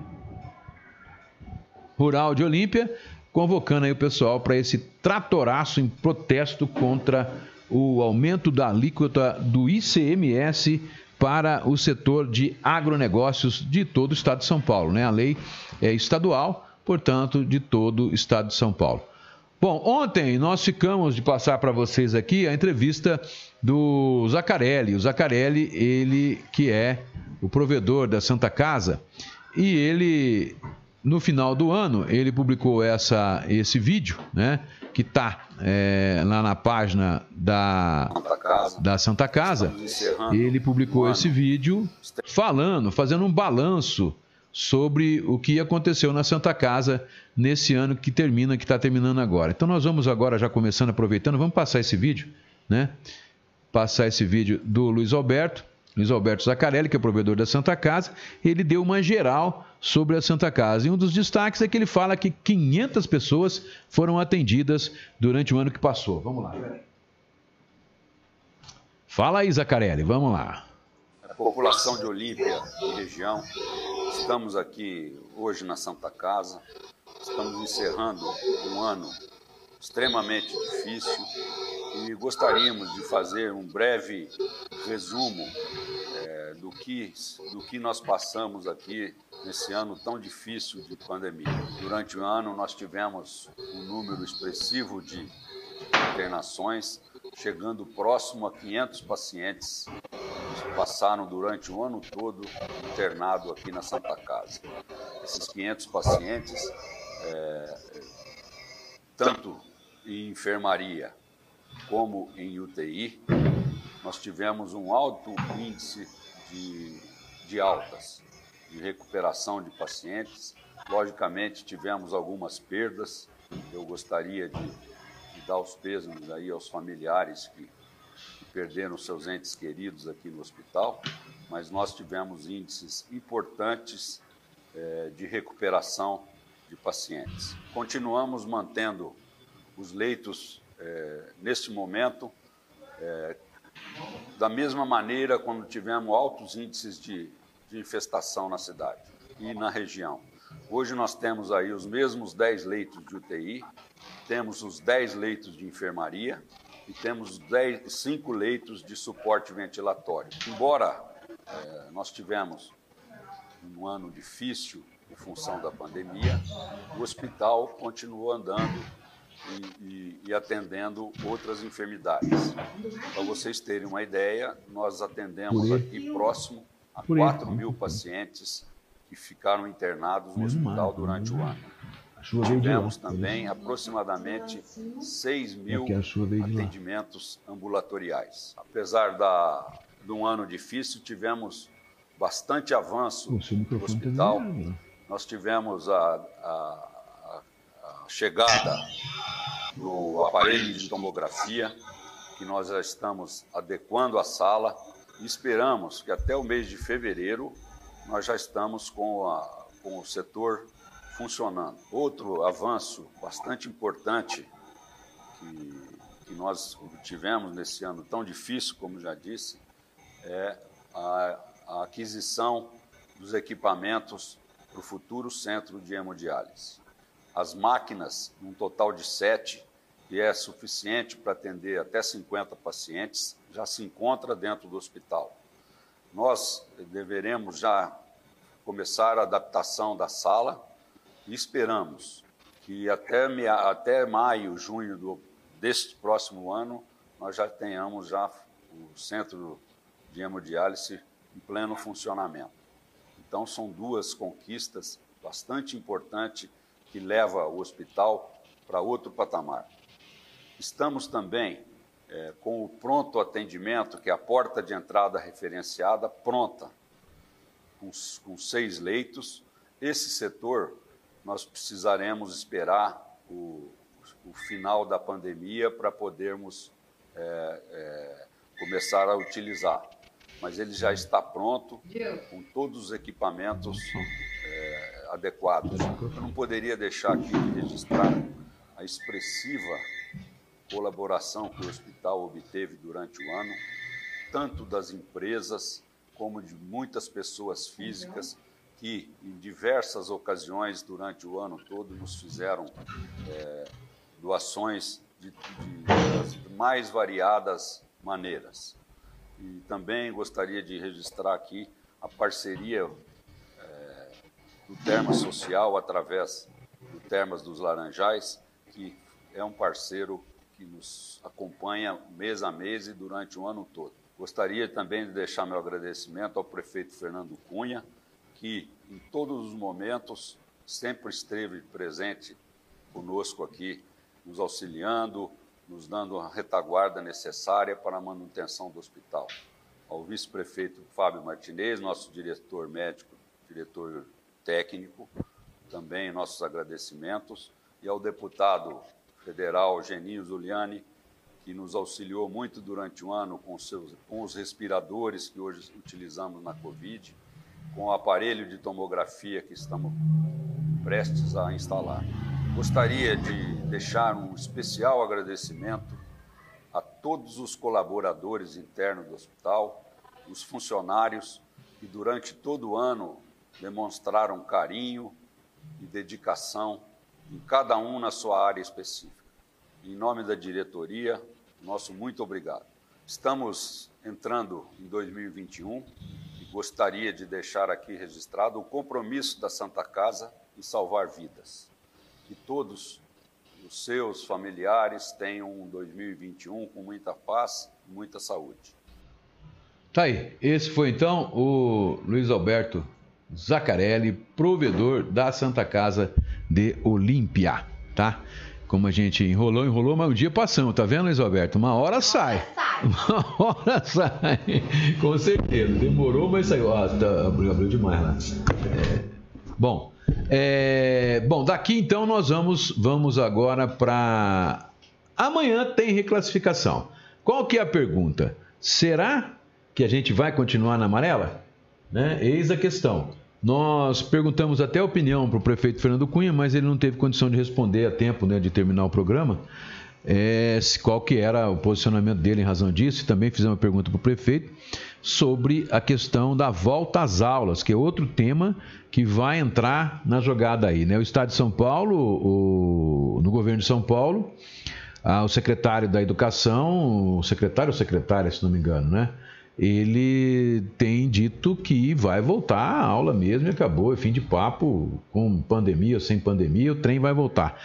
Rural de Olímpia, convocando aí o pessoal para esse tratoraço em protesto contra o aumento da alíquota do ICMS para o setor de agronegócios de todo o estado de São Paulo, né? A lei é estadual, portanto, de todo o estado de São Paulo. Bom, ontem nós ficamos de passar para vocês aqui a entrevista do Zacarelli. O Zacarelli, ele que é o provedor da Santa Casa, e ele no final do ano ele publicou essa, esse vídeo, né, que está é, lá na página da Santa Casa. Da Santa Casa. Ele publicou esse vídeo falando, fazendo um balanço sobre o que aconteceu na Santa Casa nesse ano que termina, que está terminando agora. Então nós vamos agora, já começando, aproveitando, vamos passar esse vídeo, né? Passar esse vídeo do Luiz Alberto, Luiz Alberto Zacarelli, que é provedor da Santa Casa, ele deu uma geral sobre a Santa Casa. E um dos destaques é que ele fala que 500 pessoas foram atendidas durante o ano que passou. Vamos lá. Fala aí, Zacarelli, vamos lá. População de Olímpia e região Estamos aqui hoje na Santa Casa, estamos encerrando um ano extremamente difícil e gostaríamos de fazer um breve resumo é, do, que, do que nós passamos aqui nesse ano tão difícil de pandemia. Durante o ano, nós tivemos um número expressivo de internações, chegando próximo a 500 pacientes passaram durante o ano todo internado aqui na Santa Casa. Esses 500 pacientes, é, tanto em enfermaria como em UTI, nós tivemos um alto índice de, de altas, de recuperação de pacientes. Logicamente, tivemos algumas perdas. Eu gostaria de dar os pêsames aí aos familiares que perderam seus entes queridos aqui no hospital, mas nós tivemos índices importantes é, de recuperação de pacientes. Continuamos mantendo os leitos é, neste momento é, da mesma maneira quando tivemos altos índices de, de infestação na cidade e na região. Hoje nós temos aí os mesmos 10 leitos de UTI, temos os 10 leitos de enfermaria, e temos 10, 5 leitos de suporte ventilatório. Embora é, nós tivemos um ano difícil em função da pandemia, o hospital continuou andando e, e, e atendendo outras enfermidades. Para vocês terem uma ideia, nós atendemos aqui próximo a 4 mil pacientes que ficaram internados no hospital durante o ano. Tivemos também aproximadamente 6 mil atendimentos ambulatoriais. Apesar da, de um ano difícil, tivemos bastante avanço no tá hospital. Nós tivemos a, a, a chegada do aparelho de tomografia, que nós já estamos adequando a sala e esperamos que até o mês de fevereiro nós já estamos com, a, com o setor funcionando. Outro avanço bastante importante que, que nós tivemos nesse ano tão difícil, como já disse, é a, a aquisição dos equipamentos para o futuro centro de hemodiálise. As máquinas, um total de sete, que é suficiente para atender até 50 pacientes, já se encontra dentro do hospital. Nós deveremos já começar a adaptação da sala e esperamos que até, até maio, junho do, deste próximo ano, nós já tenhamos já o centro de hemodiálise em pleno funcionamento. Então, são duas conquistas bastante importantes que leva o hospital para outro patamar. Estamos também é, com o pronto atendimento, que é a porta de entrada referenciada, pronta, com, com seis leitos. Esse setor, nós precisaremos esperar o, o final da pandemia para podermos é, é, começar a utilizar. Mas ele já está pronto, com todos os equipamentos é, adequados. Eu não poderia deixar aqui de registrar a expressiva colaboração que o hospital obteve durante o ano, tanto das empresas como de muitas pessoas físicas que, em diversas ocasiões durante o ano todo, nos fizeram é, doações de, de, das mais variadas maneiras. E também gostaria de registrar aqui a parceria é, do Termas Social através do Termas dos Laranjais, que é um parceiro que nos acompanha mês a mês e durante o ano todo. Gostaria também de deixar meu agradecimento ao prefeito Fernando Cunha, que em todos os momentos sempre esteve presente conosco aqui, nos auxiliando, nos dando a retaguarda necessária para a manutenção do hospital. Ao vice-prefeito Fábio Martinez, nosso diretor médico, diretor técnico, também nossos agradecimentos, e ao deputado federal Geninho Zuliani, que nos auxiliou muito durante o ano com, seus, com os respiradores que hoje utilizamos na Covid, com o aparelho de tomografia que estamos prestes a instalar. Gostaria de deixar um especial agradecimento a todos os colaboradores internos do hospital, os funcionários que durante todo o ano demonstraram carinho e dedicação em cada um na sua área específica. Em nome da diretoria, nosso muito obrigado. Estamos entrando em 2021 e gostaria de deixar aqui registrado o compromisso da Santa Casa em salvar vidas. Que todos os seus familiares tenham um 2021 com muita paz e muita saúde. Tá aí. Esse foi então o Luiz Alberto Zacarelli, provedor da Santa Casa de Olímpia, tá? Como a gente enrolou, enrolou, mas o dia passamos, tá vendo, Luiz Alberto? Uma hora sai. Uma hora sai. Com certeza. Demorou, mas saiu. Ah, tá, abriu, abriu demais lá. É, bom, é, bom, daqui então nós vamos, vamos agora para. Amanhã tem reclassificação. Qual que é a pergunta? Será que a gente vai continuar na amarela? Né? Eis a questão. Nós perguntamos até a opinião para o prefeito Fernando Cunha, mas ele não teve condição de responder a tempo né, de terminar o programa. É, qual que era o posicionamento dele em razão disso, e também fizemos uma pergunta para o prefeito sobre a questão da volta às aulas, que é outro tema que vai entrar na jogada aí. Né? O Estado de São Paulo, o, no governo de São Paulo, o secretário da Educação, o secretário ou secretária, se não me engano, né? Ele tem dito que vai voltar à aula mesmo e acabou, é fim de papo, com pandemia ou sem pandemia, o trem vai voltar.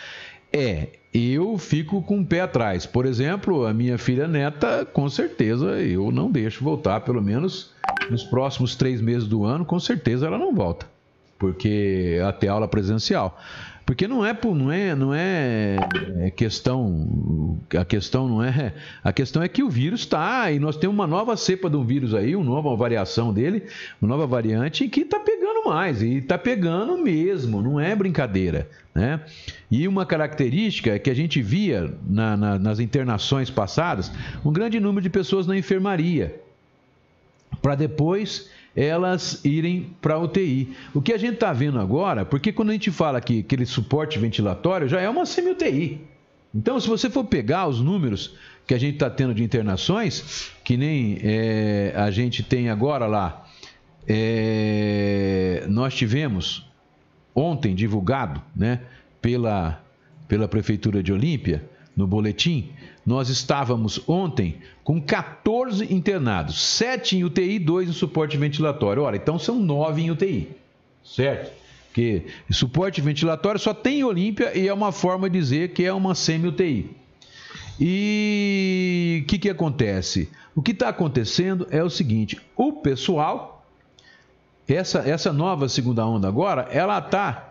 É, eu fico com o pé atrás. Por exemplo, a minha filha neta, com certeza eu não deixo voltar, pelo menos nos próximos três meses do ano, com certeza ela não volta, porque até aula presencial. Porque não é, não é, não é, é questão, a questão não é, a questão é que o vírus está e nós temos uma nova cepa um vírus aí, uma nova variação dele, uma nova variante que está pegando mais e está pegando mesmo, não é brincadeira, né? E uma característica é que a gente via na, na, nas internações passadas um grande número de pessoas na enfermaria para depois elas irem para a UTI. O que a gente está vendo agora, porque quando a gente fala que aquele suporte ventilatório já é uma semi-UTI. Então, se você for pegar os números que a gente está tendo de internações, que nem é, a gente tem agora lá, é, nós tivemos ontem divulgado né, pela, pela Prefeitura de Olímpia, no boletim, nós estávamos ontem com 14 internados, 7 em UTI, 2 em suporte ventilatório. Ora, então são 9 em UTI, certo? Porque suporte ventilatório só tem em Olímpia e é uma forma de dizer que é uma semi-UTI. E o que, que acontece? O que está acontecendo é o seguinte: o pessoal, essa, essa nova segunda onda agora, ela está.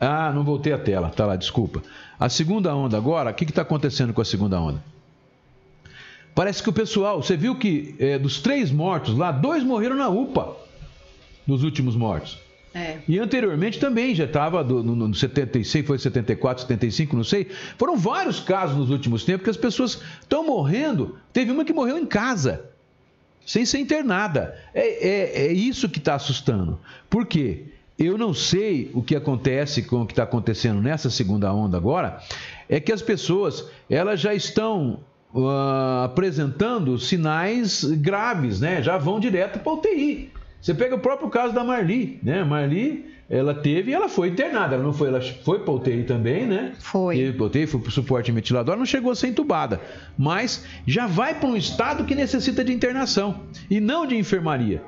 Ah, não voltei a tela, tá lá, desculpa. A segunda onda agora, o que está acontecendo com a segunda onda? Parece que o pessoal, você viu que é, dos três mortos lá, dois morreram na UPA, dos últimos mortos. É. E anteriormente também já estava no, no 76, foi 74, 75, não sei. Foram vários casos nos últimos tempos que as pessoas estão morrendo. Teve uma que morreu em casa, sem ser internada. É, é, é isso que está assustando. Por quê? Eu não sei o que acontece com o que está acontecendo nessa segunda onda agora, é que as pessoas elas já estão uh, apresentando sinais graves, né? Já vão direto para UTI. Você pega o próprio caso da Marli, né? Marli, ela teve e ela foi internada. Ela não foi, ela foi para UTI também, né? Foi. Teve UTI, foi para o suporte ventilador, não chegou a ser entubada. Mas já vai para um estado que necessita de internação e não de enfermaria.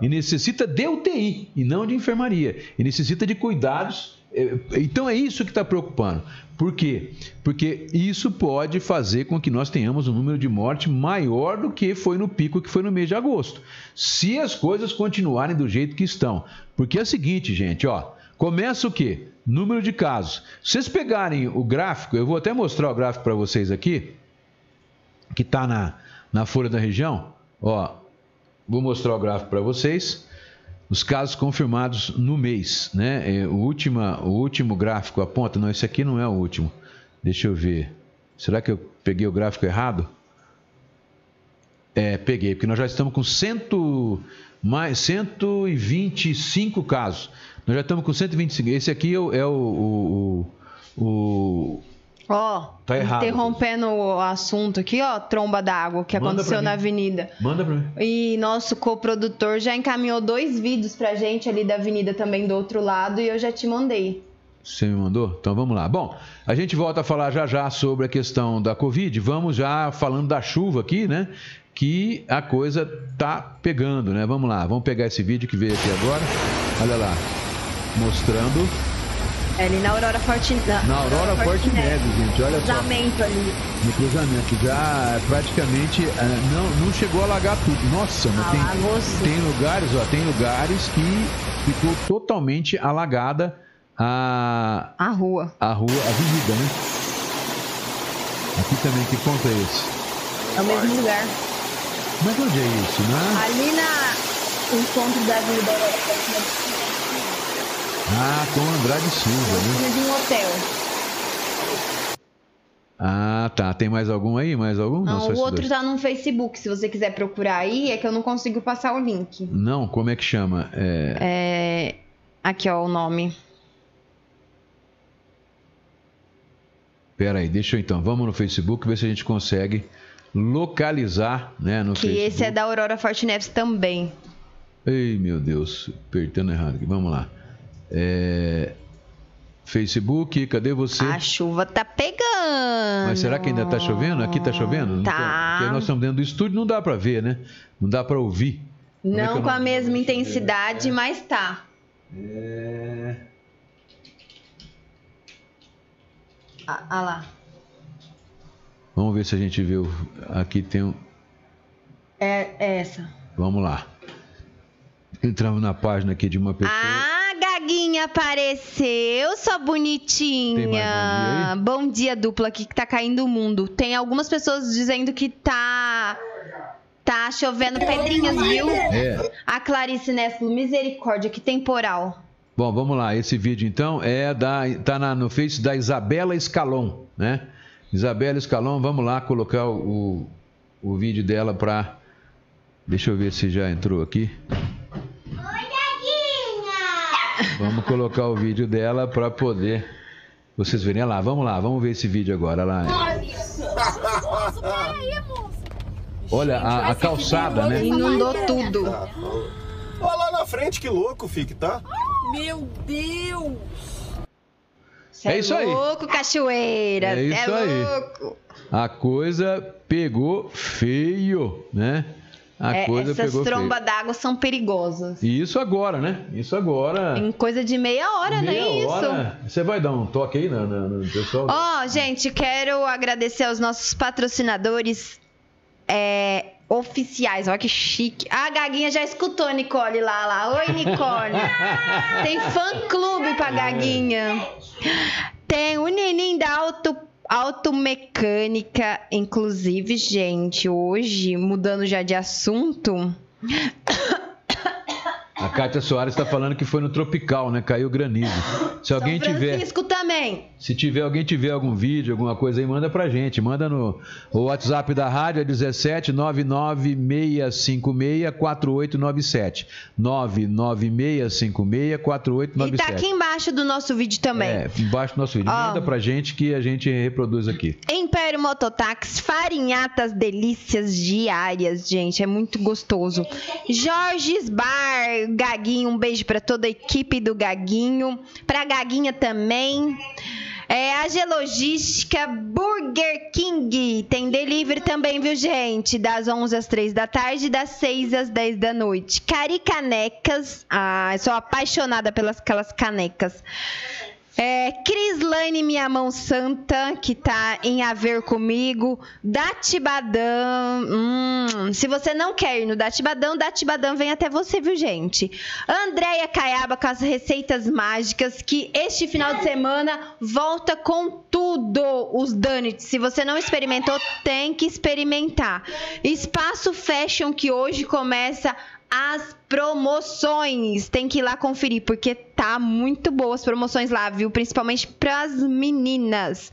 E necessita de UTI e não de enfermaria. E necessita de cuidados. É, então é isso que está preocupando. Por quê? Porque isso pode fazer com que nós tenhamos um número de morte maior do que foi no pico que foi no mês de agosto. Se as coisas continuarem do jeito que estão. Porque é o seguinte, gente, ó. Começa o quê? Número de casos. Se vocês pegarem o gráfico, eu vou até mostrar o gráfico para vocês aqui, que está na, na folha da região. Ó, Vou mostrar o gráfico para vocês. Os casos confirmados no mês, né? É, o, última, o último gráfico aponta. Não, esse aqui não é o último. Deixa eu ver. Será que eu peguei o gráfico errado? É, peguei, porque nós já estamos com cento, mais 125 casos. Nós já estamos com 125. Esse aqui é o, é o, o, o Ó, oh, tá errado. interrompendo o assunto aqui, ó, tromba d'água que Manda aconteceu na avenida. Manda pra mim. E nosso coprodutor já encaminhou dois vídeos pra gente ali da avenida também do outro lado e eu já te mandei. Você me mandou? Então vamos lá. Bom, a gente volta a falar já já sobre a questão da Covid. Vamos já falando da chuva aqui, né? Que a coisa tá pegando, né? Vamos lá, vamos pegar esse vídeo que veio aqui agora. Olha lá, mostrando é ali na Aurora Forte Na, na Aurora, Aurora Forte, Forte Neves, gente, olha só. Cruzamento ali. No cruzamento, já praticamente uh, não, não chegou a alagar tudo. Nossa, mas tem, tem lugares, ó, tem lugares que ficou totalmente alagada a... A rua. A rua, a avenida, né? Aqui também, que ponto é esse? É o mesmo lugar. Mas onde é isso, né? Ali na encontro da Avenida Aurora Forte Neves. Ah, com Andrade Silva, né? De um hotel. Ah, tá. Tem mais algum aí? Mais algum? Não, não o outro tá no Facebook. Se você quiser procurar aí, é que eu não consigo passar o link. Não, como é que chama? É... é... Aqui, ó, o nome. Pera aí, deixa eu então. Vamos no Facebook ver se a gente consegue localizar, né? No que Facebook. esse é da Aurora Forte Neves também. Ei, meu Deus, apertando errado aqui. Vamos lá. É... Facebook, cadê você? A chuva tá pegando. Mas será que ainda tá chovendo? Aqui tá chovendo? Tá. Porque nós estamos dentro do estúdio, não dá para ver, né? Não dá para ouvir. Como não é com a mesma intensidade, é... mas tá. É... Ah, ah, lá. Vamos ver se a gente vê. O... Aqui tem um. É, é essa. Vamos lá. Entramos na página aqui de uma pessoa. Ah! Gaguinha apareceu, sua bonitinha. Bom dia, dupla aqui que tá caindo o mundo. Tem algumas pessoas dizendo que tá tá chovendo pedrinhas, viu? É. A Clarice Nestlo, misericórdia, que temporal. Bom, vamos lá. Esse vídeo então é da tá na, no Face da Isabela Escalon, né? Isabela Escalon, vamos lá colocar o, o vídeo dela para Deixa eu ver se já entrou aqui. Vamos colocar o vídeo dela para poder vocês verem. Olha lá, vamos lá, vamos ver esse vídeo agora. Olha lá. Olha a, a calçada, né? Inundou tudo. Olha lá na frente, que louco fique, tá? Meu Deus! Cê É isso aí. louco, cachoeira. É isso Cê aí. louco. A coisa pegou feio, né? A É, coisa essas trombas d'água são perigosas. E isso agora, né? Isso agora. Em coisa de meia hora, meia não é isso? hora. Você vai dar um toque aí no, no- no pessoal? Ó, gente, quero agradecer aos nossos patrocinadores é, oficiais. Olha que chique. Ah, a Gaguinha já escutou a Nicole lá, lá. Oi, Nicole. Tem fã-clube pra Gaguinha. Tem o Neninho da Auto, Automecânica. Inclusive, gente, hoje, mudando já de assunto... A Kátia Soares está falando que foi no Tropical, né? Caiu granizo. Se alguém São tiver, Francisco também. se tiver alguém tiver algum vídeo, alguma coisa aí, manda pra gente. Manda no o WhatsApp da rádio é 17 99656 4897. 99656 E 4897. tá aqui embaixo do nosso vídeo também. É, embaixo do nosso vídeo. Ó. Manda pra gente que a gente reproduz aqui. Império Mototáxi, farinhatas delícias diárias, gente, é muito gostoso. Jorges Bar, Gaguinho, um beijo pra toda a equipe do Gaguinho, pra Gaguinha também. É, a G Logística, Burger King, tem delivery também, viu, gente? Das 11 às 3 da tarde e das 6 às 10 da noite. Caricanecas, ah, sou apaixonada pelas aquelas canecas. É, Crislane Minha Mão Santa, que tá em a ver comigo. Datibadão. Hum, se você não quer ir no Datibadão, Datibadão vem até você, viu, gente? Andréia Caiaba com as receitas mágicas, que este final de semana volta com tudo os donuts. Se você não experimentou, tem que experimentar. Espaço Fashion, que hoje começa as promoções. Tem que ir lá conferir, porque tá muito boas as promoções lá, viu? Principalmente pras meninas.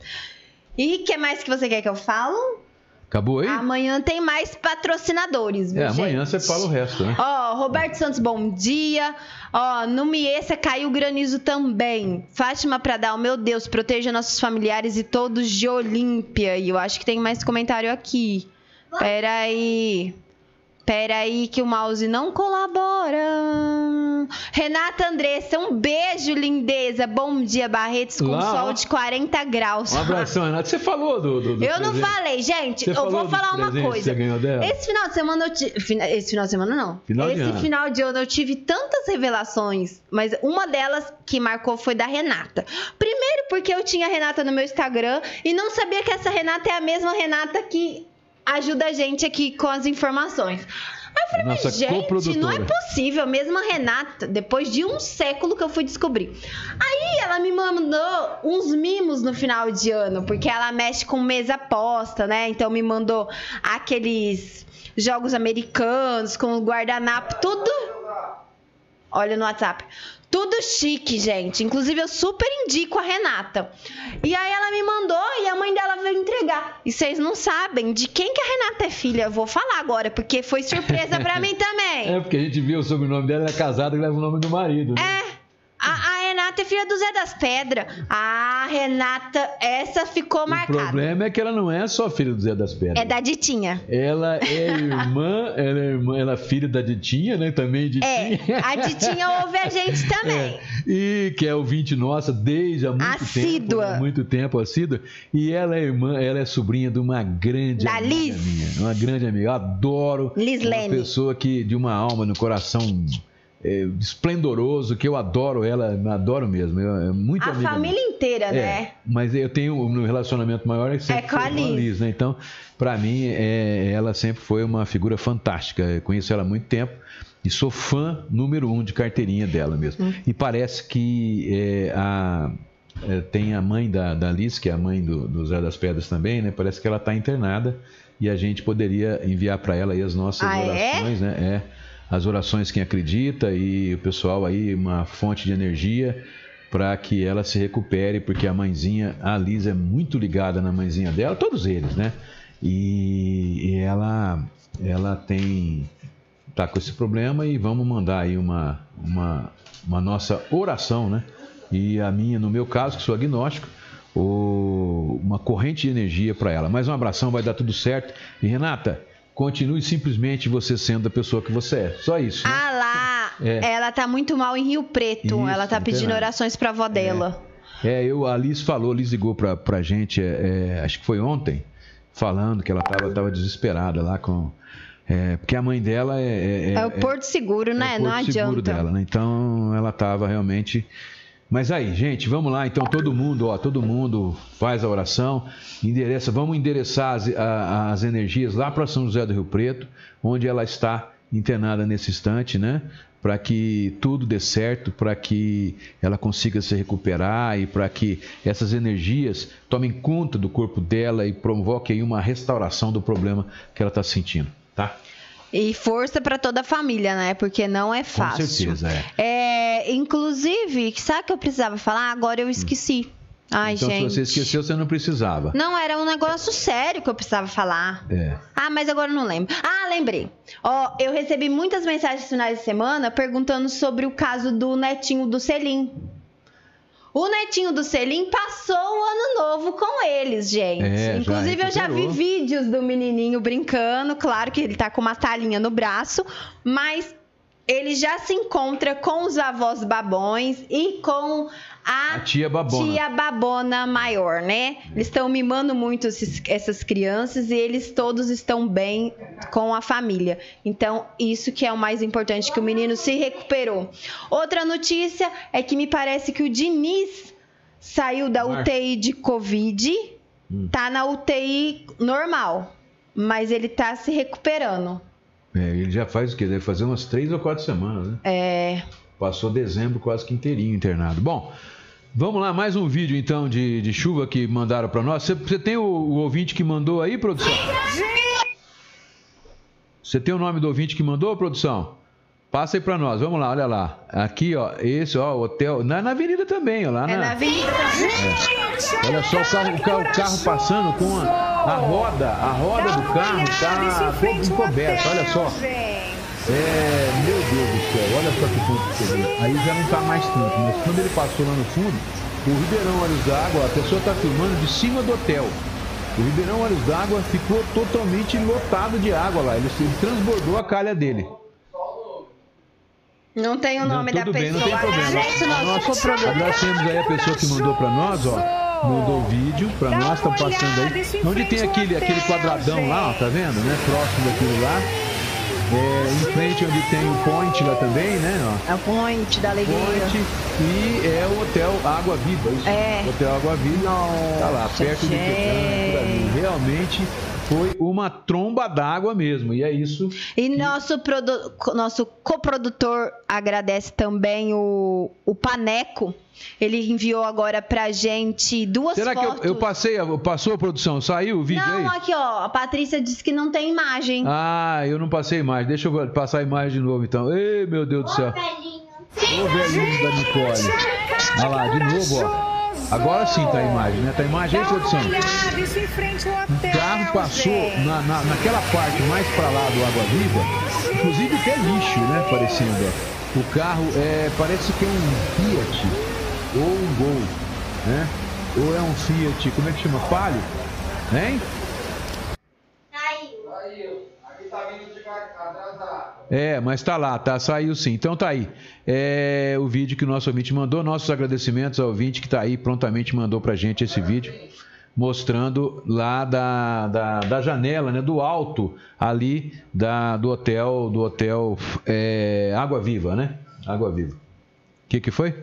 E o que mais que você quer que eu falo? Acabou aí? Amanhã tem mais patrocinadores, viu, é, amanhã gente? você fala o resto, né? Ó, Roberto Santos, bom dia. Ó, no Miesa caiu granizo também. Fátima Pradal, meu Deus, proteja nossos familiares e todos de Olímpia. E eu acho que tem mais comentário aqui. Pera aí. Pera aí que o mouse não colabora. Renata Andressa, um beijo, lindeza. Bom dia, Barretos, com Lá, sol de 40 graus. Um abração, Renato. Você falou do. do, do Eu não presente? falei, gente. Você eu vou falar uma coisa. Esse final de semana eu tive. Esse final de semana não. Final de Esse ano. final de ano eu tive tantas revelações, mas uma delas que marcou foi da Renata. Primeiro porque eu tinha a Renata no meu Instagram e não sabia que essa Renata é a mesma Renata que ajuda a gente aqui com as informações. Aí eu falei, Nossa mas gente, não é possível, a mesma Renata, depois de um século que eu fui descobrir. Aí ela me mandou uns mimos no final de ano, porque ela mexe com mesa aposta, né? Então me mandou aqueles jogos americanos com guardanapo, tudo. Olha no WhatsApp. Tudo chique, gente. Inclusive, eu super indico a Renata. E aí ela me mandou e a mãe dela veio entregar. E vocês não sabem de quem que a Renata é filha. Eu vou falar agora, porque foi surpresa pra mim também. É porque a gente viu o sobrenome dela, ela é casada e leva o nome do marido. Né? É. A, a Renata é filha do Zé das Pedras. A Renata, essa ficou o marcada. problema é que ela não é só filha do Zé das Pedras. É da Ditinha. Ela é irmã, ela é irmã, ela é filha da Ditinha, né? Também Ditinha. É, a Ditinha ouve a gente também. É, e que é ouvinte nossa desde há muito Assídua. tempo. Há muito tempo, assídua. E ela é irmã, ela é sobrinha de uma grande Da amiga Liz. minha. Uma grande amiga. Eu adoro. Liz uma Lene. pessoa que de uma alma no coração é, esplendoroso, que eu adoro ela, adoro mesmo. Eu, é muito A amiga família minha. inteira, É, né? mas eu tenho um relacionamento maior é sempre É com a foi Liz. né? Então, pra mim, é, ela sempre foi uma figura fantástica. Eu conheço ela há muito tempo e sou fã número um de carteirinha dela mesmo. Hum. E parece que é, a, é, tem a mãe da, da Liz, que é a mãe do, do Zé das Pedras também, né? Parece que ela está internada e a gente poderia enviar para ela as nossas Ah, orações, né? É as orações quem acredita e o pessoal aí uma fonte de energia para que ela se recupere, porque a mãezinha, a Liz é muito ligada na mãezinha dela, todos eles, né? E, e ela ela tem está com esse problema e vamos mandar aí uma, uma, uma nossa oração, né? E a minha, no meu caso, que sou agnóstico, uma corrente de energia para ela. Mais um abração, vai dar tudo certo. E Renata, continue simplesmente você sendo a pessoa que você é. Só isso. Né? Ah lá, É. ela tá muito mal em Rio Preto. Isso, ela tá não tem pedindo orações pra avó dela. É, eu, a Liz falou, a Liz ligou pra, pra gente, é, é, acho que foi ontem, falando que ela tava, tava desesperada lá com. é, porque a mãe dela é. É, o Porto Seguro, né? é o Não porto adianta. seguro dela, né? Então ela tava realmente. Mas aí, gente, vamos lá. Então todo mundo, ó, todo mundo faz a oração, endereça, vamos endereçar as, a- as energias lá para São José do Rio Preto, onde ela está internada nesse instante, né? Para que tudo dê certo, para que ela consiga se recuperar e para que essas energias tomem conta do corpo dela e provoquem uma restauração do problema que ela está sentindo, tá? E força pra toda a família, né? Porque não é Com fácil. certeza, é. É, inclusive, sabe o que eu precisava falar? Agora eu esqueci. Ai, então, gente. se você esqueceu, você não precisava. Não, era um negócio sério que eu precisava falar. É. Ah, mas agora eu não lembro. Ah, lembrei. Ó, eu recebi muitas mensagens no finais de semana perguntando sobre o caso do netinho do Selim. O netinho do Selim passou o ano novo com eles, gente. É, já Inclusive, eu já vi vídeos do menininho brincando. Claro que ele tá com uma talinha no braço, mas ele já se encontra com os avós babões e com a, A tia babona. tia babona maior, né? Eles estão mimando muito esses- essas crianças e eles todos estão bem com a família. Então, isso que é o mais importante, que o menino se recuperou. Outra notícia é que me parece que o Diniz saiu da. UTI de Covid, tá na UTI normal, mas ele tá se recuperando. É, ele já faz o quê? Deve fazer umas três ou quatro semanas, né? É, Passou dezembro quase que inteirinho internado. Bom, vamos lá, mais um vídeo então de, de chuva que mandaram para nós. Você, tem o, o ouvinte que mandou aí, produção? Você tem o nome do ouvinte que mandou, produção? Passa aí para nós, vamos lá, olha lá. Aqui, ó, esse, ó, o hotel. Na, na avenida também, ó, lá é na. na avenida também. Olha só o carro, o carro, o carro passando com a, a roda, a roda do carro tá todo encoberto, olha só. É, meu Deus do céu, olha só que ponto que chegou. Aí já não tá mais tanto, mas quando ele passou lá no fundo, o Ribeirão Olhos d'Água, a pessoa tá filmando de cima do hotel. O Ribeirão Olhos d'Água ficou totalmente lotado de água lá, ele, ele transbordou a calha dele. Não tem o Não, nome da tudo bem, pessoa. não tem problema. Agradece o nosso Nós coprodutor. agradecemos aí a pessoa que mandou pra nós, ó. Mandou o vídeo pra nós, estão passando aí. Onde tem aquele, aquele quadradão lá, ó, tá vendo, né? Próximo daquilo lá. É, em frente onde tem o Point lá também, né? Ó. É o Ponte da Alegria. Point e é o Hotel Água Viva. Isso. É. Hotel Água Viva. tá lá, perto de Petana, por ali. Realmente foi uma tromba d'água mesmo. E é isso. E nosso, produ- nosso coprodutor agradece também o, o Paneco. Ele enviou agora pra gente duas Será que fotos. eu, eu passei, a- passou a produção? Saiu o vídeo aí? Não, aqui ó, a Patrícia disse que não tem imagem. Ah, eu não passei a imagem. Deixa eu passar a imagem de novo então. Ei, meu Deus do céu. Ô velhinho da Nicole. Olha lá, de novo, ó. Agora sim tá a imagem, né? Tá a imagem aí, produção. Isso em frente ao hotel. O carro passou na, na- naquela parte mais pra lá do Água Viva, inclusive até lixo, né? Parecendo, ó. O carro é, parece que é um Fiat ou um Gol, né? Ou é um Fiat, como é que chama? Palio? Hein? É, mas tá lá, tá? Saiu sim. Então tá aí. É o vídeo que o nosso ouvinte mandou. Nossos agradecimentos ao ouvinte que tá aí, prontamente mandou pra gente esse vídeo. Mostrando lá da, da, da janela, né? Do alto ali da, do hotel, do hotel é, Água Viva, né? Água Viva. O que que foi?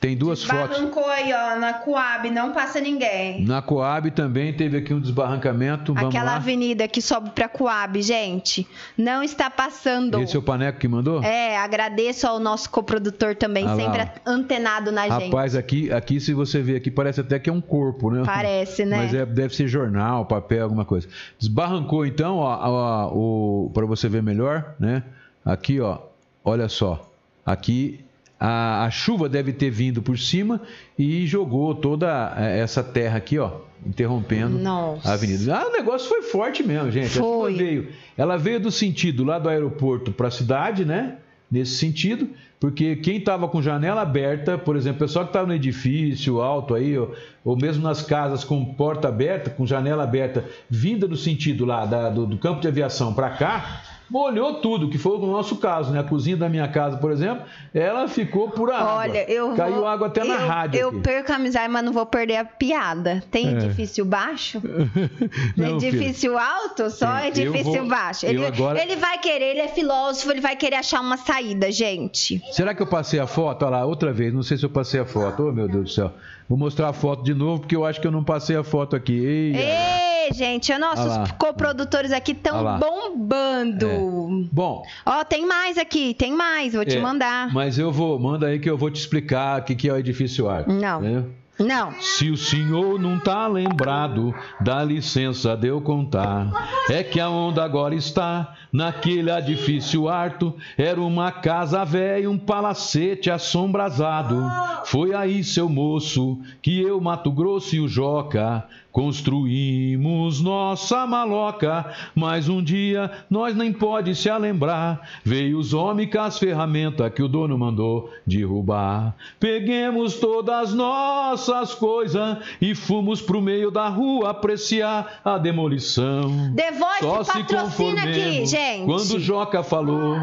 Tem duas fotos. Barrancou aí, ó, na Coab, não passa ninguém. Na Coab também teve aqui um desbarrancamento. Vamos Aquela lá. avenida que sobe pra Coab, gente, não está passando. Esse é o Paneco que mandou? É, agradeço ao nosso coprodutor também, Ah lá, sempre ó. antenado na gente. Rapaz, aqui, aqui se você ver aqui, parece até que é um corpo, né? Parece, né? Mas é, deve ser jornal, papel, alguma coisa. Desbarrancou então, ó, ó, o para você ver melhor, né? Aqui, ó, olha só. Aqui a, a chuva deve ter vindo por cima e jogou toda eh, essa terra aqui, ó, interrompendo Nossa. a avenida. Ah, o negócio foi forte mesmo, gente. Foi. veio, ela veio do sentido lá do aeroporto para a cidade, né? Nesse sentido, porque quem estava com janela aberta, por exemplo, o pessoal que estava no edifício alto aí, ou, ou mesmo nas casas com porta aberta, com janela aberta, vinda do sentido lá da- do, do campo de aviação para cá, molhou tudo, que foi o nosso caso, né? A cozinha da minha casa, por exemplo, ela ficou por água. Olha, eu Caiu vou- água até na eu, rádio. Eu aqui. perco a amizade, mas não vou perder a piada. Tem É. edifício baixo? Não, edifício alto? Só eu edifício vou- baixo. Ele, agora- ele vai querer, ele é filósofo, ele vai querer achar uma saída, gente. Será que eu passei a foto? Olha lá, outra vez, não sei se eu passei a foto. Oh, meu Deus do céu. Vou mostrar a foto de novo, porque eu acho que eu não passei a foto aqui. Ei, Ei, gente, lá. nossos coprodutores aqui estão lá. bombando. Bom, Ó, tem mais aqui, tem mais, vou te é, mandar. Mas eu vou, manda aí que eu vou te explicar o que, que é o edifício arco. Não. né? Não. Se o senhor não tá lembrado, dá licença de eu contar. É que a onda agora está naquele edifício harto. Era uma casa velha, um palacete assombrasado. Foi aí, seu moço, que eu, Mato Grosso e o Joca construímos nossa maloca. Mas um dia nós nem pode se lembrar. Veio os homens com as ferramentas que o dono mandou derrubar. Peguemos todas nossas coisas e fomos pro meio da rua apreciar a demolição. The Voice Só se patrocina aqui, gente. Quando o Joca falou,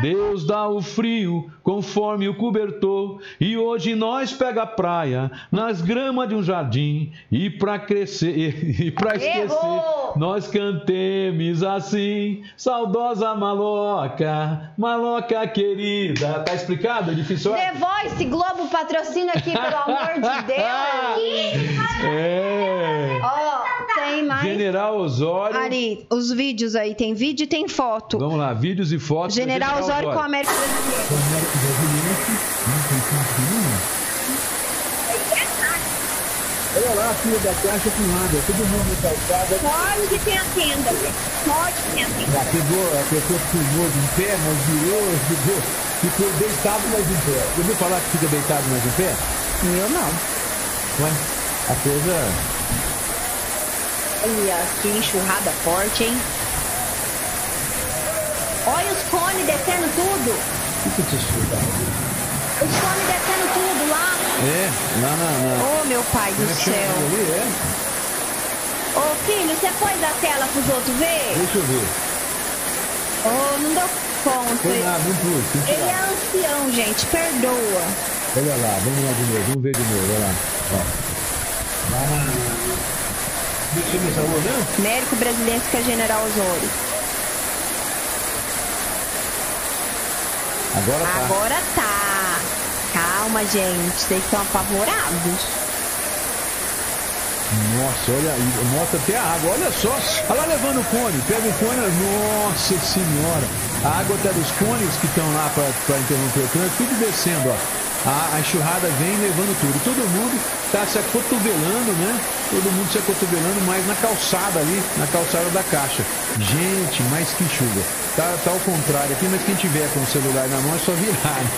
Deus dá o frio conforme o cobertor. E hoje nós pega a praia nas gramas de um jardim. E pra crescer, e pra esquecer, nós cantemos assim. Saudosa maloca, maloca querida. Tá explicado? É difícil? The Voice Globo patrocina aqui, pelo amor de Deus. É. Ó, tem mais. General Osório. Ari, os vídeos aí, tem vídeo e tem foto. Vamos lá, vídeos e fotos. do General Osório com a América Brasileira. Olha lá a fila da caixa com água, todo mundo na calçada. Pode que tem a tenda. Pode que tem a tenda. Já pegou, a pessoa filmou de pé, mas virou, ficou, ficou deitado, mas em pé. Você ouviu falar que fica deitado, mas em pé? Eu não. Ué, a coisa. Olha que enxurrada forte, hein? Olha os cones descendo tudo. O que que te escuta? Os cones descendo tudo lá. É, lá na. na... Ô, meu pai do é céu. ali? É? Ô, filho, você pôs a tela pros outros ver? Deixa eu ver. Ô, não deu conta. Foi nada, não pus, Ele é ancião, gente, perdoa. Olha lá, vamos lá de novo, vamos ver de novo, olha lá. Ó. Lá na. Mesmo? Médico brasileiro que é General Osório. Agora tá. Agora tá. Calma, gente. Vocês estão apavorados. Nossa, olha aí, mostra até a água, olha só. Olha lá levando o cone, pega o cone, nossa senhora. A água até dos cones que estão lá para interromper o trânsito, tudo descendo, ó. A, a enxurrada vem levando tudo. Todo mundo está se acotovelando, né? Todo mundo se acotovelando mais na calçada ali, na calçada da caixa. Gente, mas que chuva. Tá, tá ao contrário aqui, mas quem tiver com o celular na mão é só virar. Né?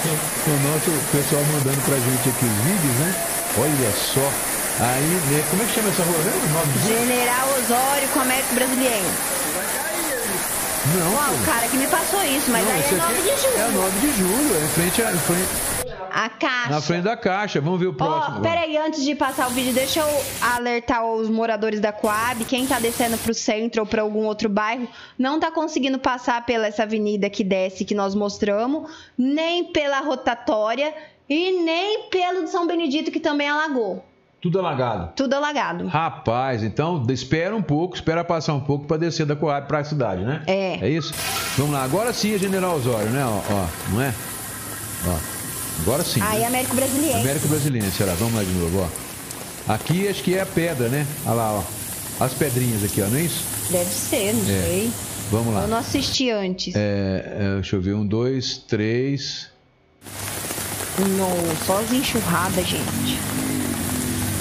O nosso pessoal mandando pra gente aqui os vídeos, né? Olha só. Aí, né, como é que chama essa rua mesmo? O nome General Osório com Américo Brasileiro. Não, o cara que me passou isso, mas Não, aí é 9 aqui de julho. É 9 de julho, é em frente, a- em frente- A caixa. na frente da caixa. Vamos ver o próximo. Ó, peraí, antes de passar o vídeo, deixa eu alertar os moradores da Coab, quem tá descendo pro centro ou pra algum outro bairro, não tá conseguindo passar pela essa avenida que desce que nós mostramos, nem pela rotatória e nem pelo de São Benedito que também alagou. Tudo alagado. Tudo alagado. Rapaz, então espera um pouco, espera passar um pouco para descer da Coab para a cidade, né? É. É isso? Vamos lá, agora sim é General Osório, né? Ó, ó, não é? Ó, agora sim. Aí né? Américo Brasileiro. América Brasileira, será? Vamos lá de novo, ó. Aqui acho que é a pedra, né? Olha lá, ó. As pedrinhas aqui, ó, não é isso? Deve ser, não É. sei. Vamos lá. Eu não assisti antes. É, é, deixa eu ver, um, dois, três. Não, só as enxurradas, gente.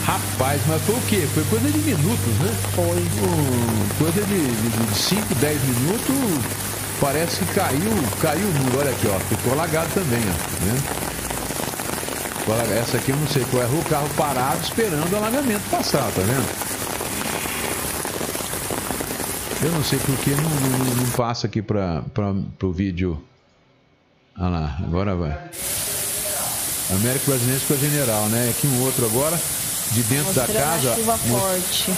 Rapaz, mas foi o quê? Foi coisa de minutos, né? Foi. Um, coisa de 5, 10 minutos, Parece que caiu, caiu o muro. Olha aqui, ó. Ficou alagado também, ó. Tá vendo? Agora, essa aqui eu não sei qual é o carro parado esperando o alagamento passar, tá vendo? Eu não sei porque não, não, não passa aqui para o vídeo. Olha lá, agora vai. Américo Brasileiro com a General, né? Aqui um outro agora, de dentro Mostrando da casa. A chuva forte.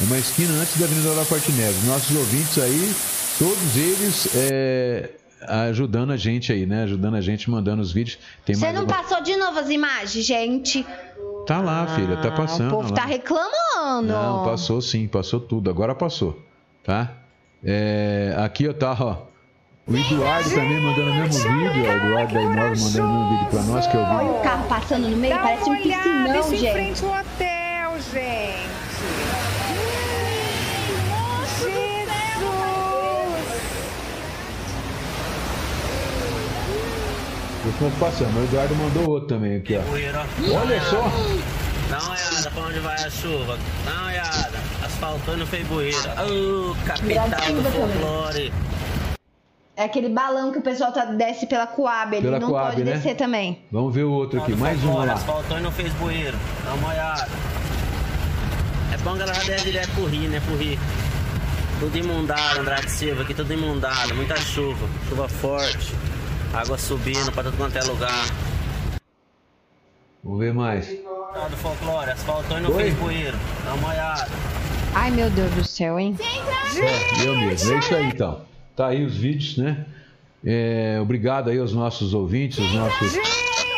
Uma esquina antes da Avenida da Forte Neves. Nossos ouvintes aí, todos eles é, ajudando a gente aí, né? Ajudando a gente, mandando os vídeos. Tem Você mais não alguma- passou de novo as imagens, gente? Tá lá, filha, tá Ah, passando. O povo lá. tá reclamando. Não, passou sim, passou tudo. Agora passou, tá? É, aqui, ó, tá, ó. O Eduardo também mandando o mesmo vídeo. O Eduardo da Inova mandando o mesmo vídeo pra nós, que é o Olha o carro passando no meio, Dá parece um uma olhada, piscinão, isso em gente. frente ao hotel, gente. Fui passando, o Eduardo mandou outro também aqui, ó. Olha só! Dá uma olhada pra onde vai a chuva. Dá uma olhada. Asfaltando Feiboeira. Ô, capital do chuva também. folclore. É aquele balão que o pessoal tá, desce pela Coab, ele Pela não Coab, pode né? descer também. Vamos ver o outro aqui, mais um lá. Asfaltando Feiboeira. Dá uma olhada. É bom que ela já desce direto pro rio, né? Pro rio. Tudo imundado, Andrade Silva. Aqui tudo imundado. Muita chuva. Chuva forte. Água subindo pra tudo quanto é lugar. Vamos ver mais. Lá do folclore. Oi? Feiboeira. Dá uma olhada. Ai, meu Deus do céu, hein? É, eu mesmo. É isso aí, então. Tá aí os vídeos, né? É, obrigado aí aos nossos ouvintes, aos nossos.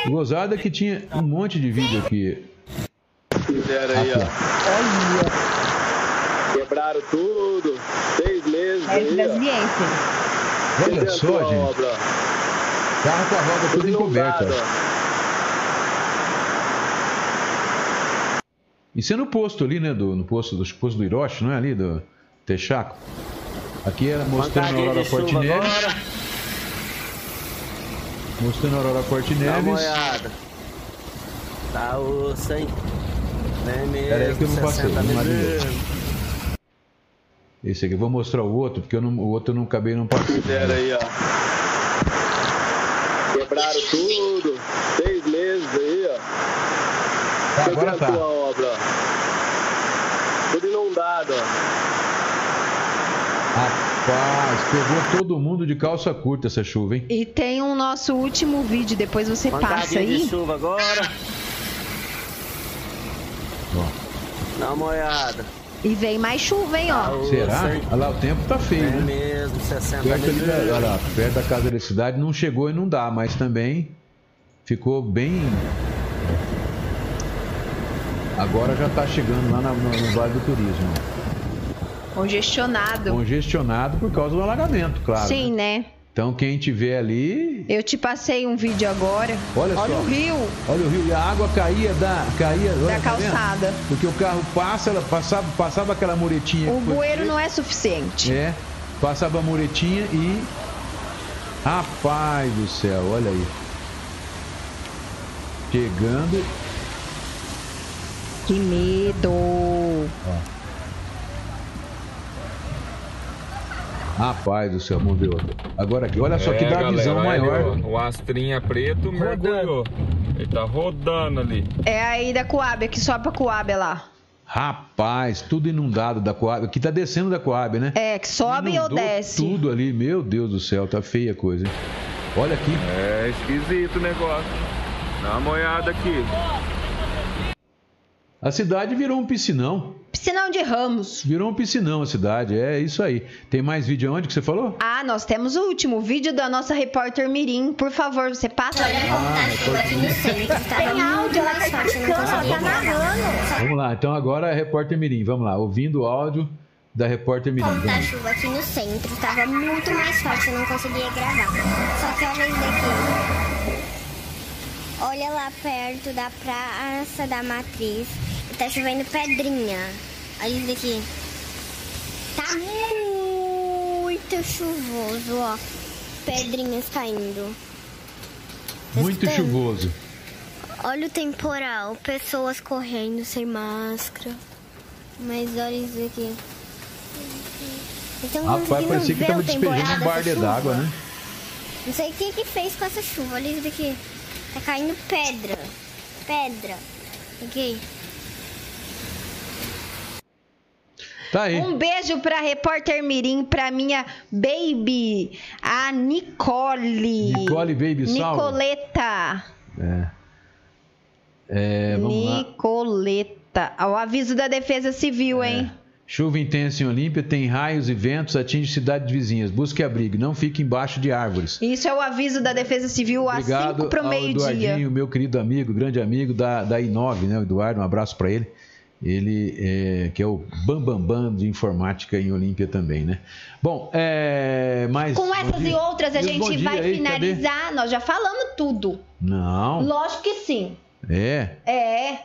Gozada que tinha um monte de vídeo aqui. Fizeram aí, ó. Quebraram tudo. Seis meses É ó. brasiliense. Olha só, gente. Carro com a roda tudo encoberta. Isso é no posto ali, né? Do, no posto do, posto do Hiroshi, não é ali? Do Texaco. Aqui era mostrando a Aurora Forte Neves. agora. Mostrando a Aurora Forte Neves. Tá osso, hein? Vem mesmo. Pera aí que eu não passei, 60 vamos lá de mesmo. Esse aqui, eu vou mostrar o outro, porque eu não- o outro eu não acabei não passando. Fizeram aí, ó. Quebraram tudo. Seis meses aí, ó. Tá, agora tá. da obra, ó. Tudo inundado, ó. Rapaz, pegou todo mundo de calça curta essa chuva, hein? E tem o nosso último vídeo, depois você passa Pancadinha de aí. chuva agora. Dá uma olhada. E vem mais chuva, hein, ó. Será? Olha lá, o tempo tá feio, É né? mesmo, 60 Perto, ali da, olha lá, perto da casa da cidade não chegou e não dá, mas também ficou bem. Agora já tá chegando lá na- no, no Vale do Turismo. Congestionado. Congestionado por causa do alagamento, claro. Sim, né? Então quem tiver ali. Eu te passei um vídeo agora. Olha só. o rio Olha o rio, e a água caía da. Caía, olha, da tá vendo? calçada. Porque o carro passa, ela passava, passava aquela muretinha. O foi bueiro não é suficiente. É, passava a muretinha e. Rapaz do céu, olha aí. Chegando. Que medo. Rapaz do céu, vamos ver outro. Agora aqui, olha só que É, dá galera, visão maior. ó, o astrinha preto mergulhou. Ele tá rodando ali. É aí da Coab, que sobe pra Coab lá. Rapaz, tudo inundado da Coab. Aqui tá descendo da Coab, né? É, que sobe ou Inundou desce. Tudo ali, meu Deus do céu, tá feia a coisa, hein? Olha aqui. É esquisito o negócio. Dá uma olhada aqui. A cidade virou um piscinão. Piscinão de Ramos. Virou um piscinão a cidade, é isso aí. Tem mais vídeo onde que você falou? Ah, nós temos o último vídeo da nossa repórter Mirim. Por favor, você passa. Tem áudio, ela tá explicando, ela tá narrando. Vamos lá, então agora é a repórter Mirim. Vamos lá, ouvindo o áudio da repórter Mirim. Como tá a chuva aqui no centro, tava muito mais forte, eu não conseguia gravar. Só que olha isso daqui. Olha lá perto da Praça da Matriz, tá chovendo pedrinha. Olha isso daqui. Tá muito chuvoso, ó. Pedrinhas caindo. Tá Muito escutando? chuvoso. Olha o temporal, pessoas correndo sem máscara. Mas olha isso aqui. Então, Rapaz, parecia que tava despejando um essa d'água, né? Não sei o que que fez com essa chuva. Olha isso daqui. Tá caindo pedra. Pedra. Aqui. Tá aí. Um beijo pra repórter Mirim, pra minha baby, a Nicole. Nicole Baby Salve. Nicoleta. É. É, vamos lá. Nicoleta. O aviso da Defesa Civil, hein? Chuva intensa em Olímpia, tem raios e ventos, atinge cidades vizinhas. Busque abrigo, não fique embaixo de árvores. Isso é o aviso da Defesa Civil às Obrigado 5 pro ao meio-dia. Eduardinho, meu querido amigo, grande amigo da, da I9, né? O Eduardo, um abraço para ele. Ele é, que é o Bambambam Bam Bam de informática em Olímpia também, né? Bom, é, mais. Com essas e outras a gente vai aí, finalizar. Nós já falamos tudo. cadê? Não. Lógico que sim. É. É.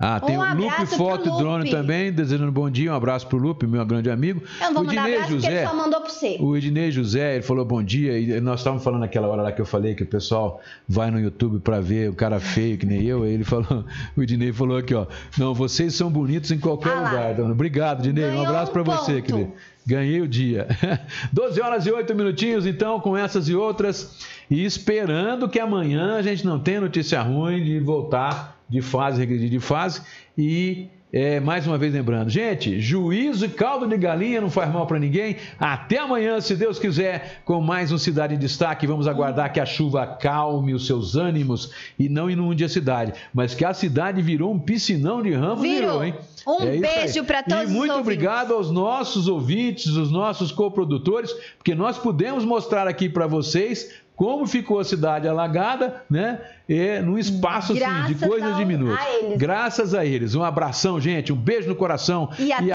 Ah, tem Um o Lupe Foto Drone também, desejando bom dia. Um abraço pro Lupe, meu grande amigo. Eu não vou o Ednei abraço José. ele só mandou pra você. O Ednei José, ele falou bom dia, e nós estávamos falando naquela hora lá que eu falei que o pessoal vai no YouTube para ver o cara feio que nem eu, ele falou, o Ednei falou aqui, ó, não, vocês são bonitos em qualquer Ah lugar. dona. Obrigado, Ednei, um abraço para um você, querido. Ganhei o dia. 12 horas e 8 minutinhos, então, com essas e outras, e esperando que amanhã a gente não tenha notícia ruim de voltar de fase, regredir de fase, e é, mais uma vez lembrando, gente, juízo e caldo de galinha não faz mal para ninguém. Até amanhã, se Deus quiser, com mais um Cidade em Destaque. Vamos aguardar que a chuva acalme os seus ânimos e não inunde a cidade. Mas que a cidade virou um piscinão de ramo, Virou. virou, hein? Um É beijo pra todos E os muito ouvintes. obrigado aos nossos ouvintes, os nossos coprodutores, porque nós pudemos mostrar aqui para vocês como ficou a cidade alagada, né? E num espaço assim, de coisas de minutos. a eles. Graças a eles. Um abração, gente. Um beijo no coração. E até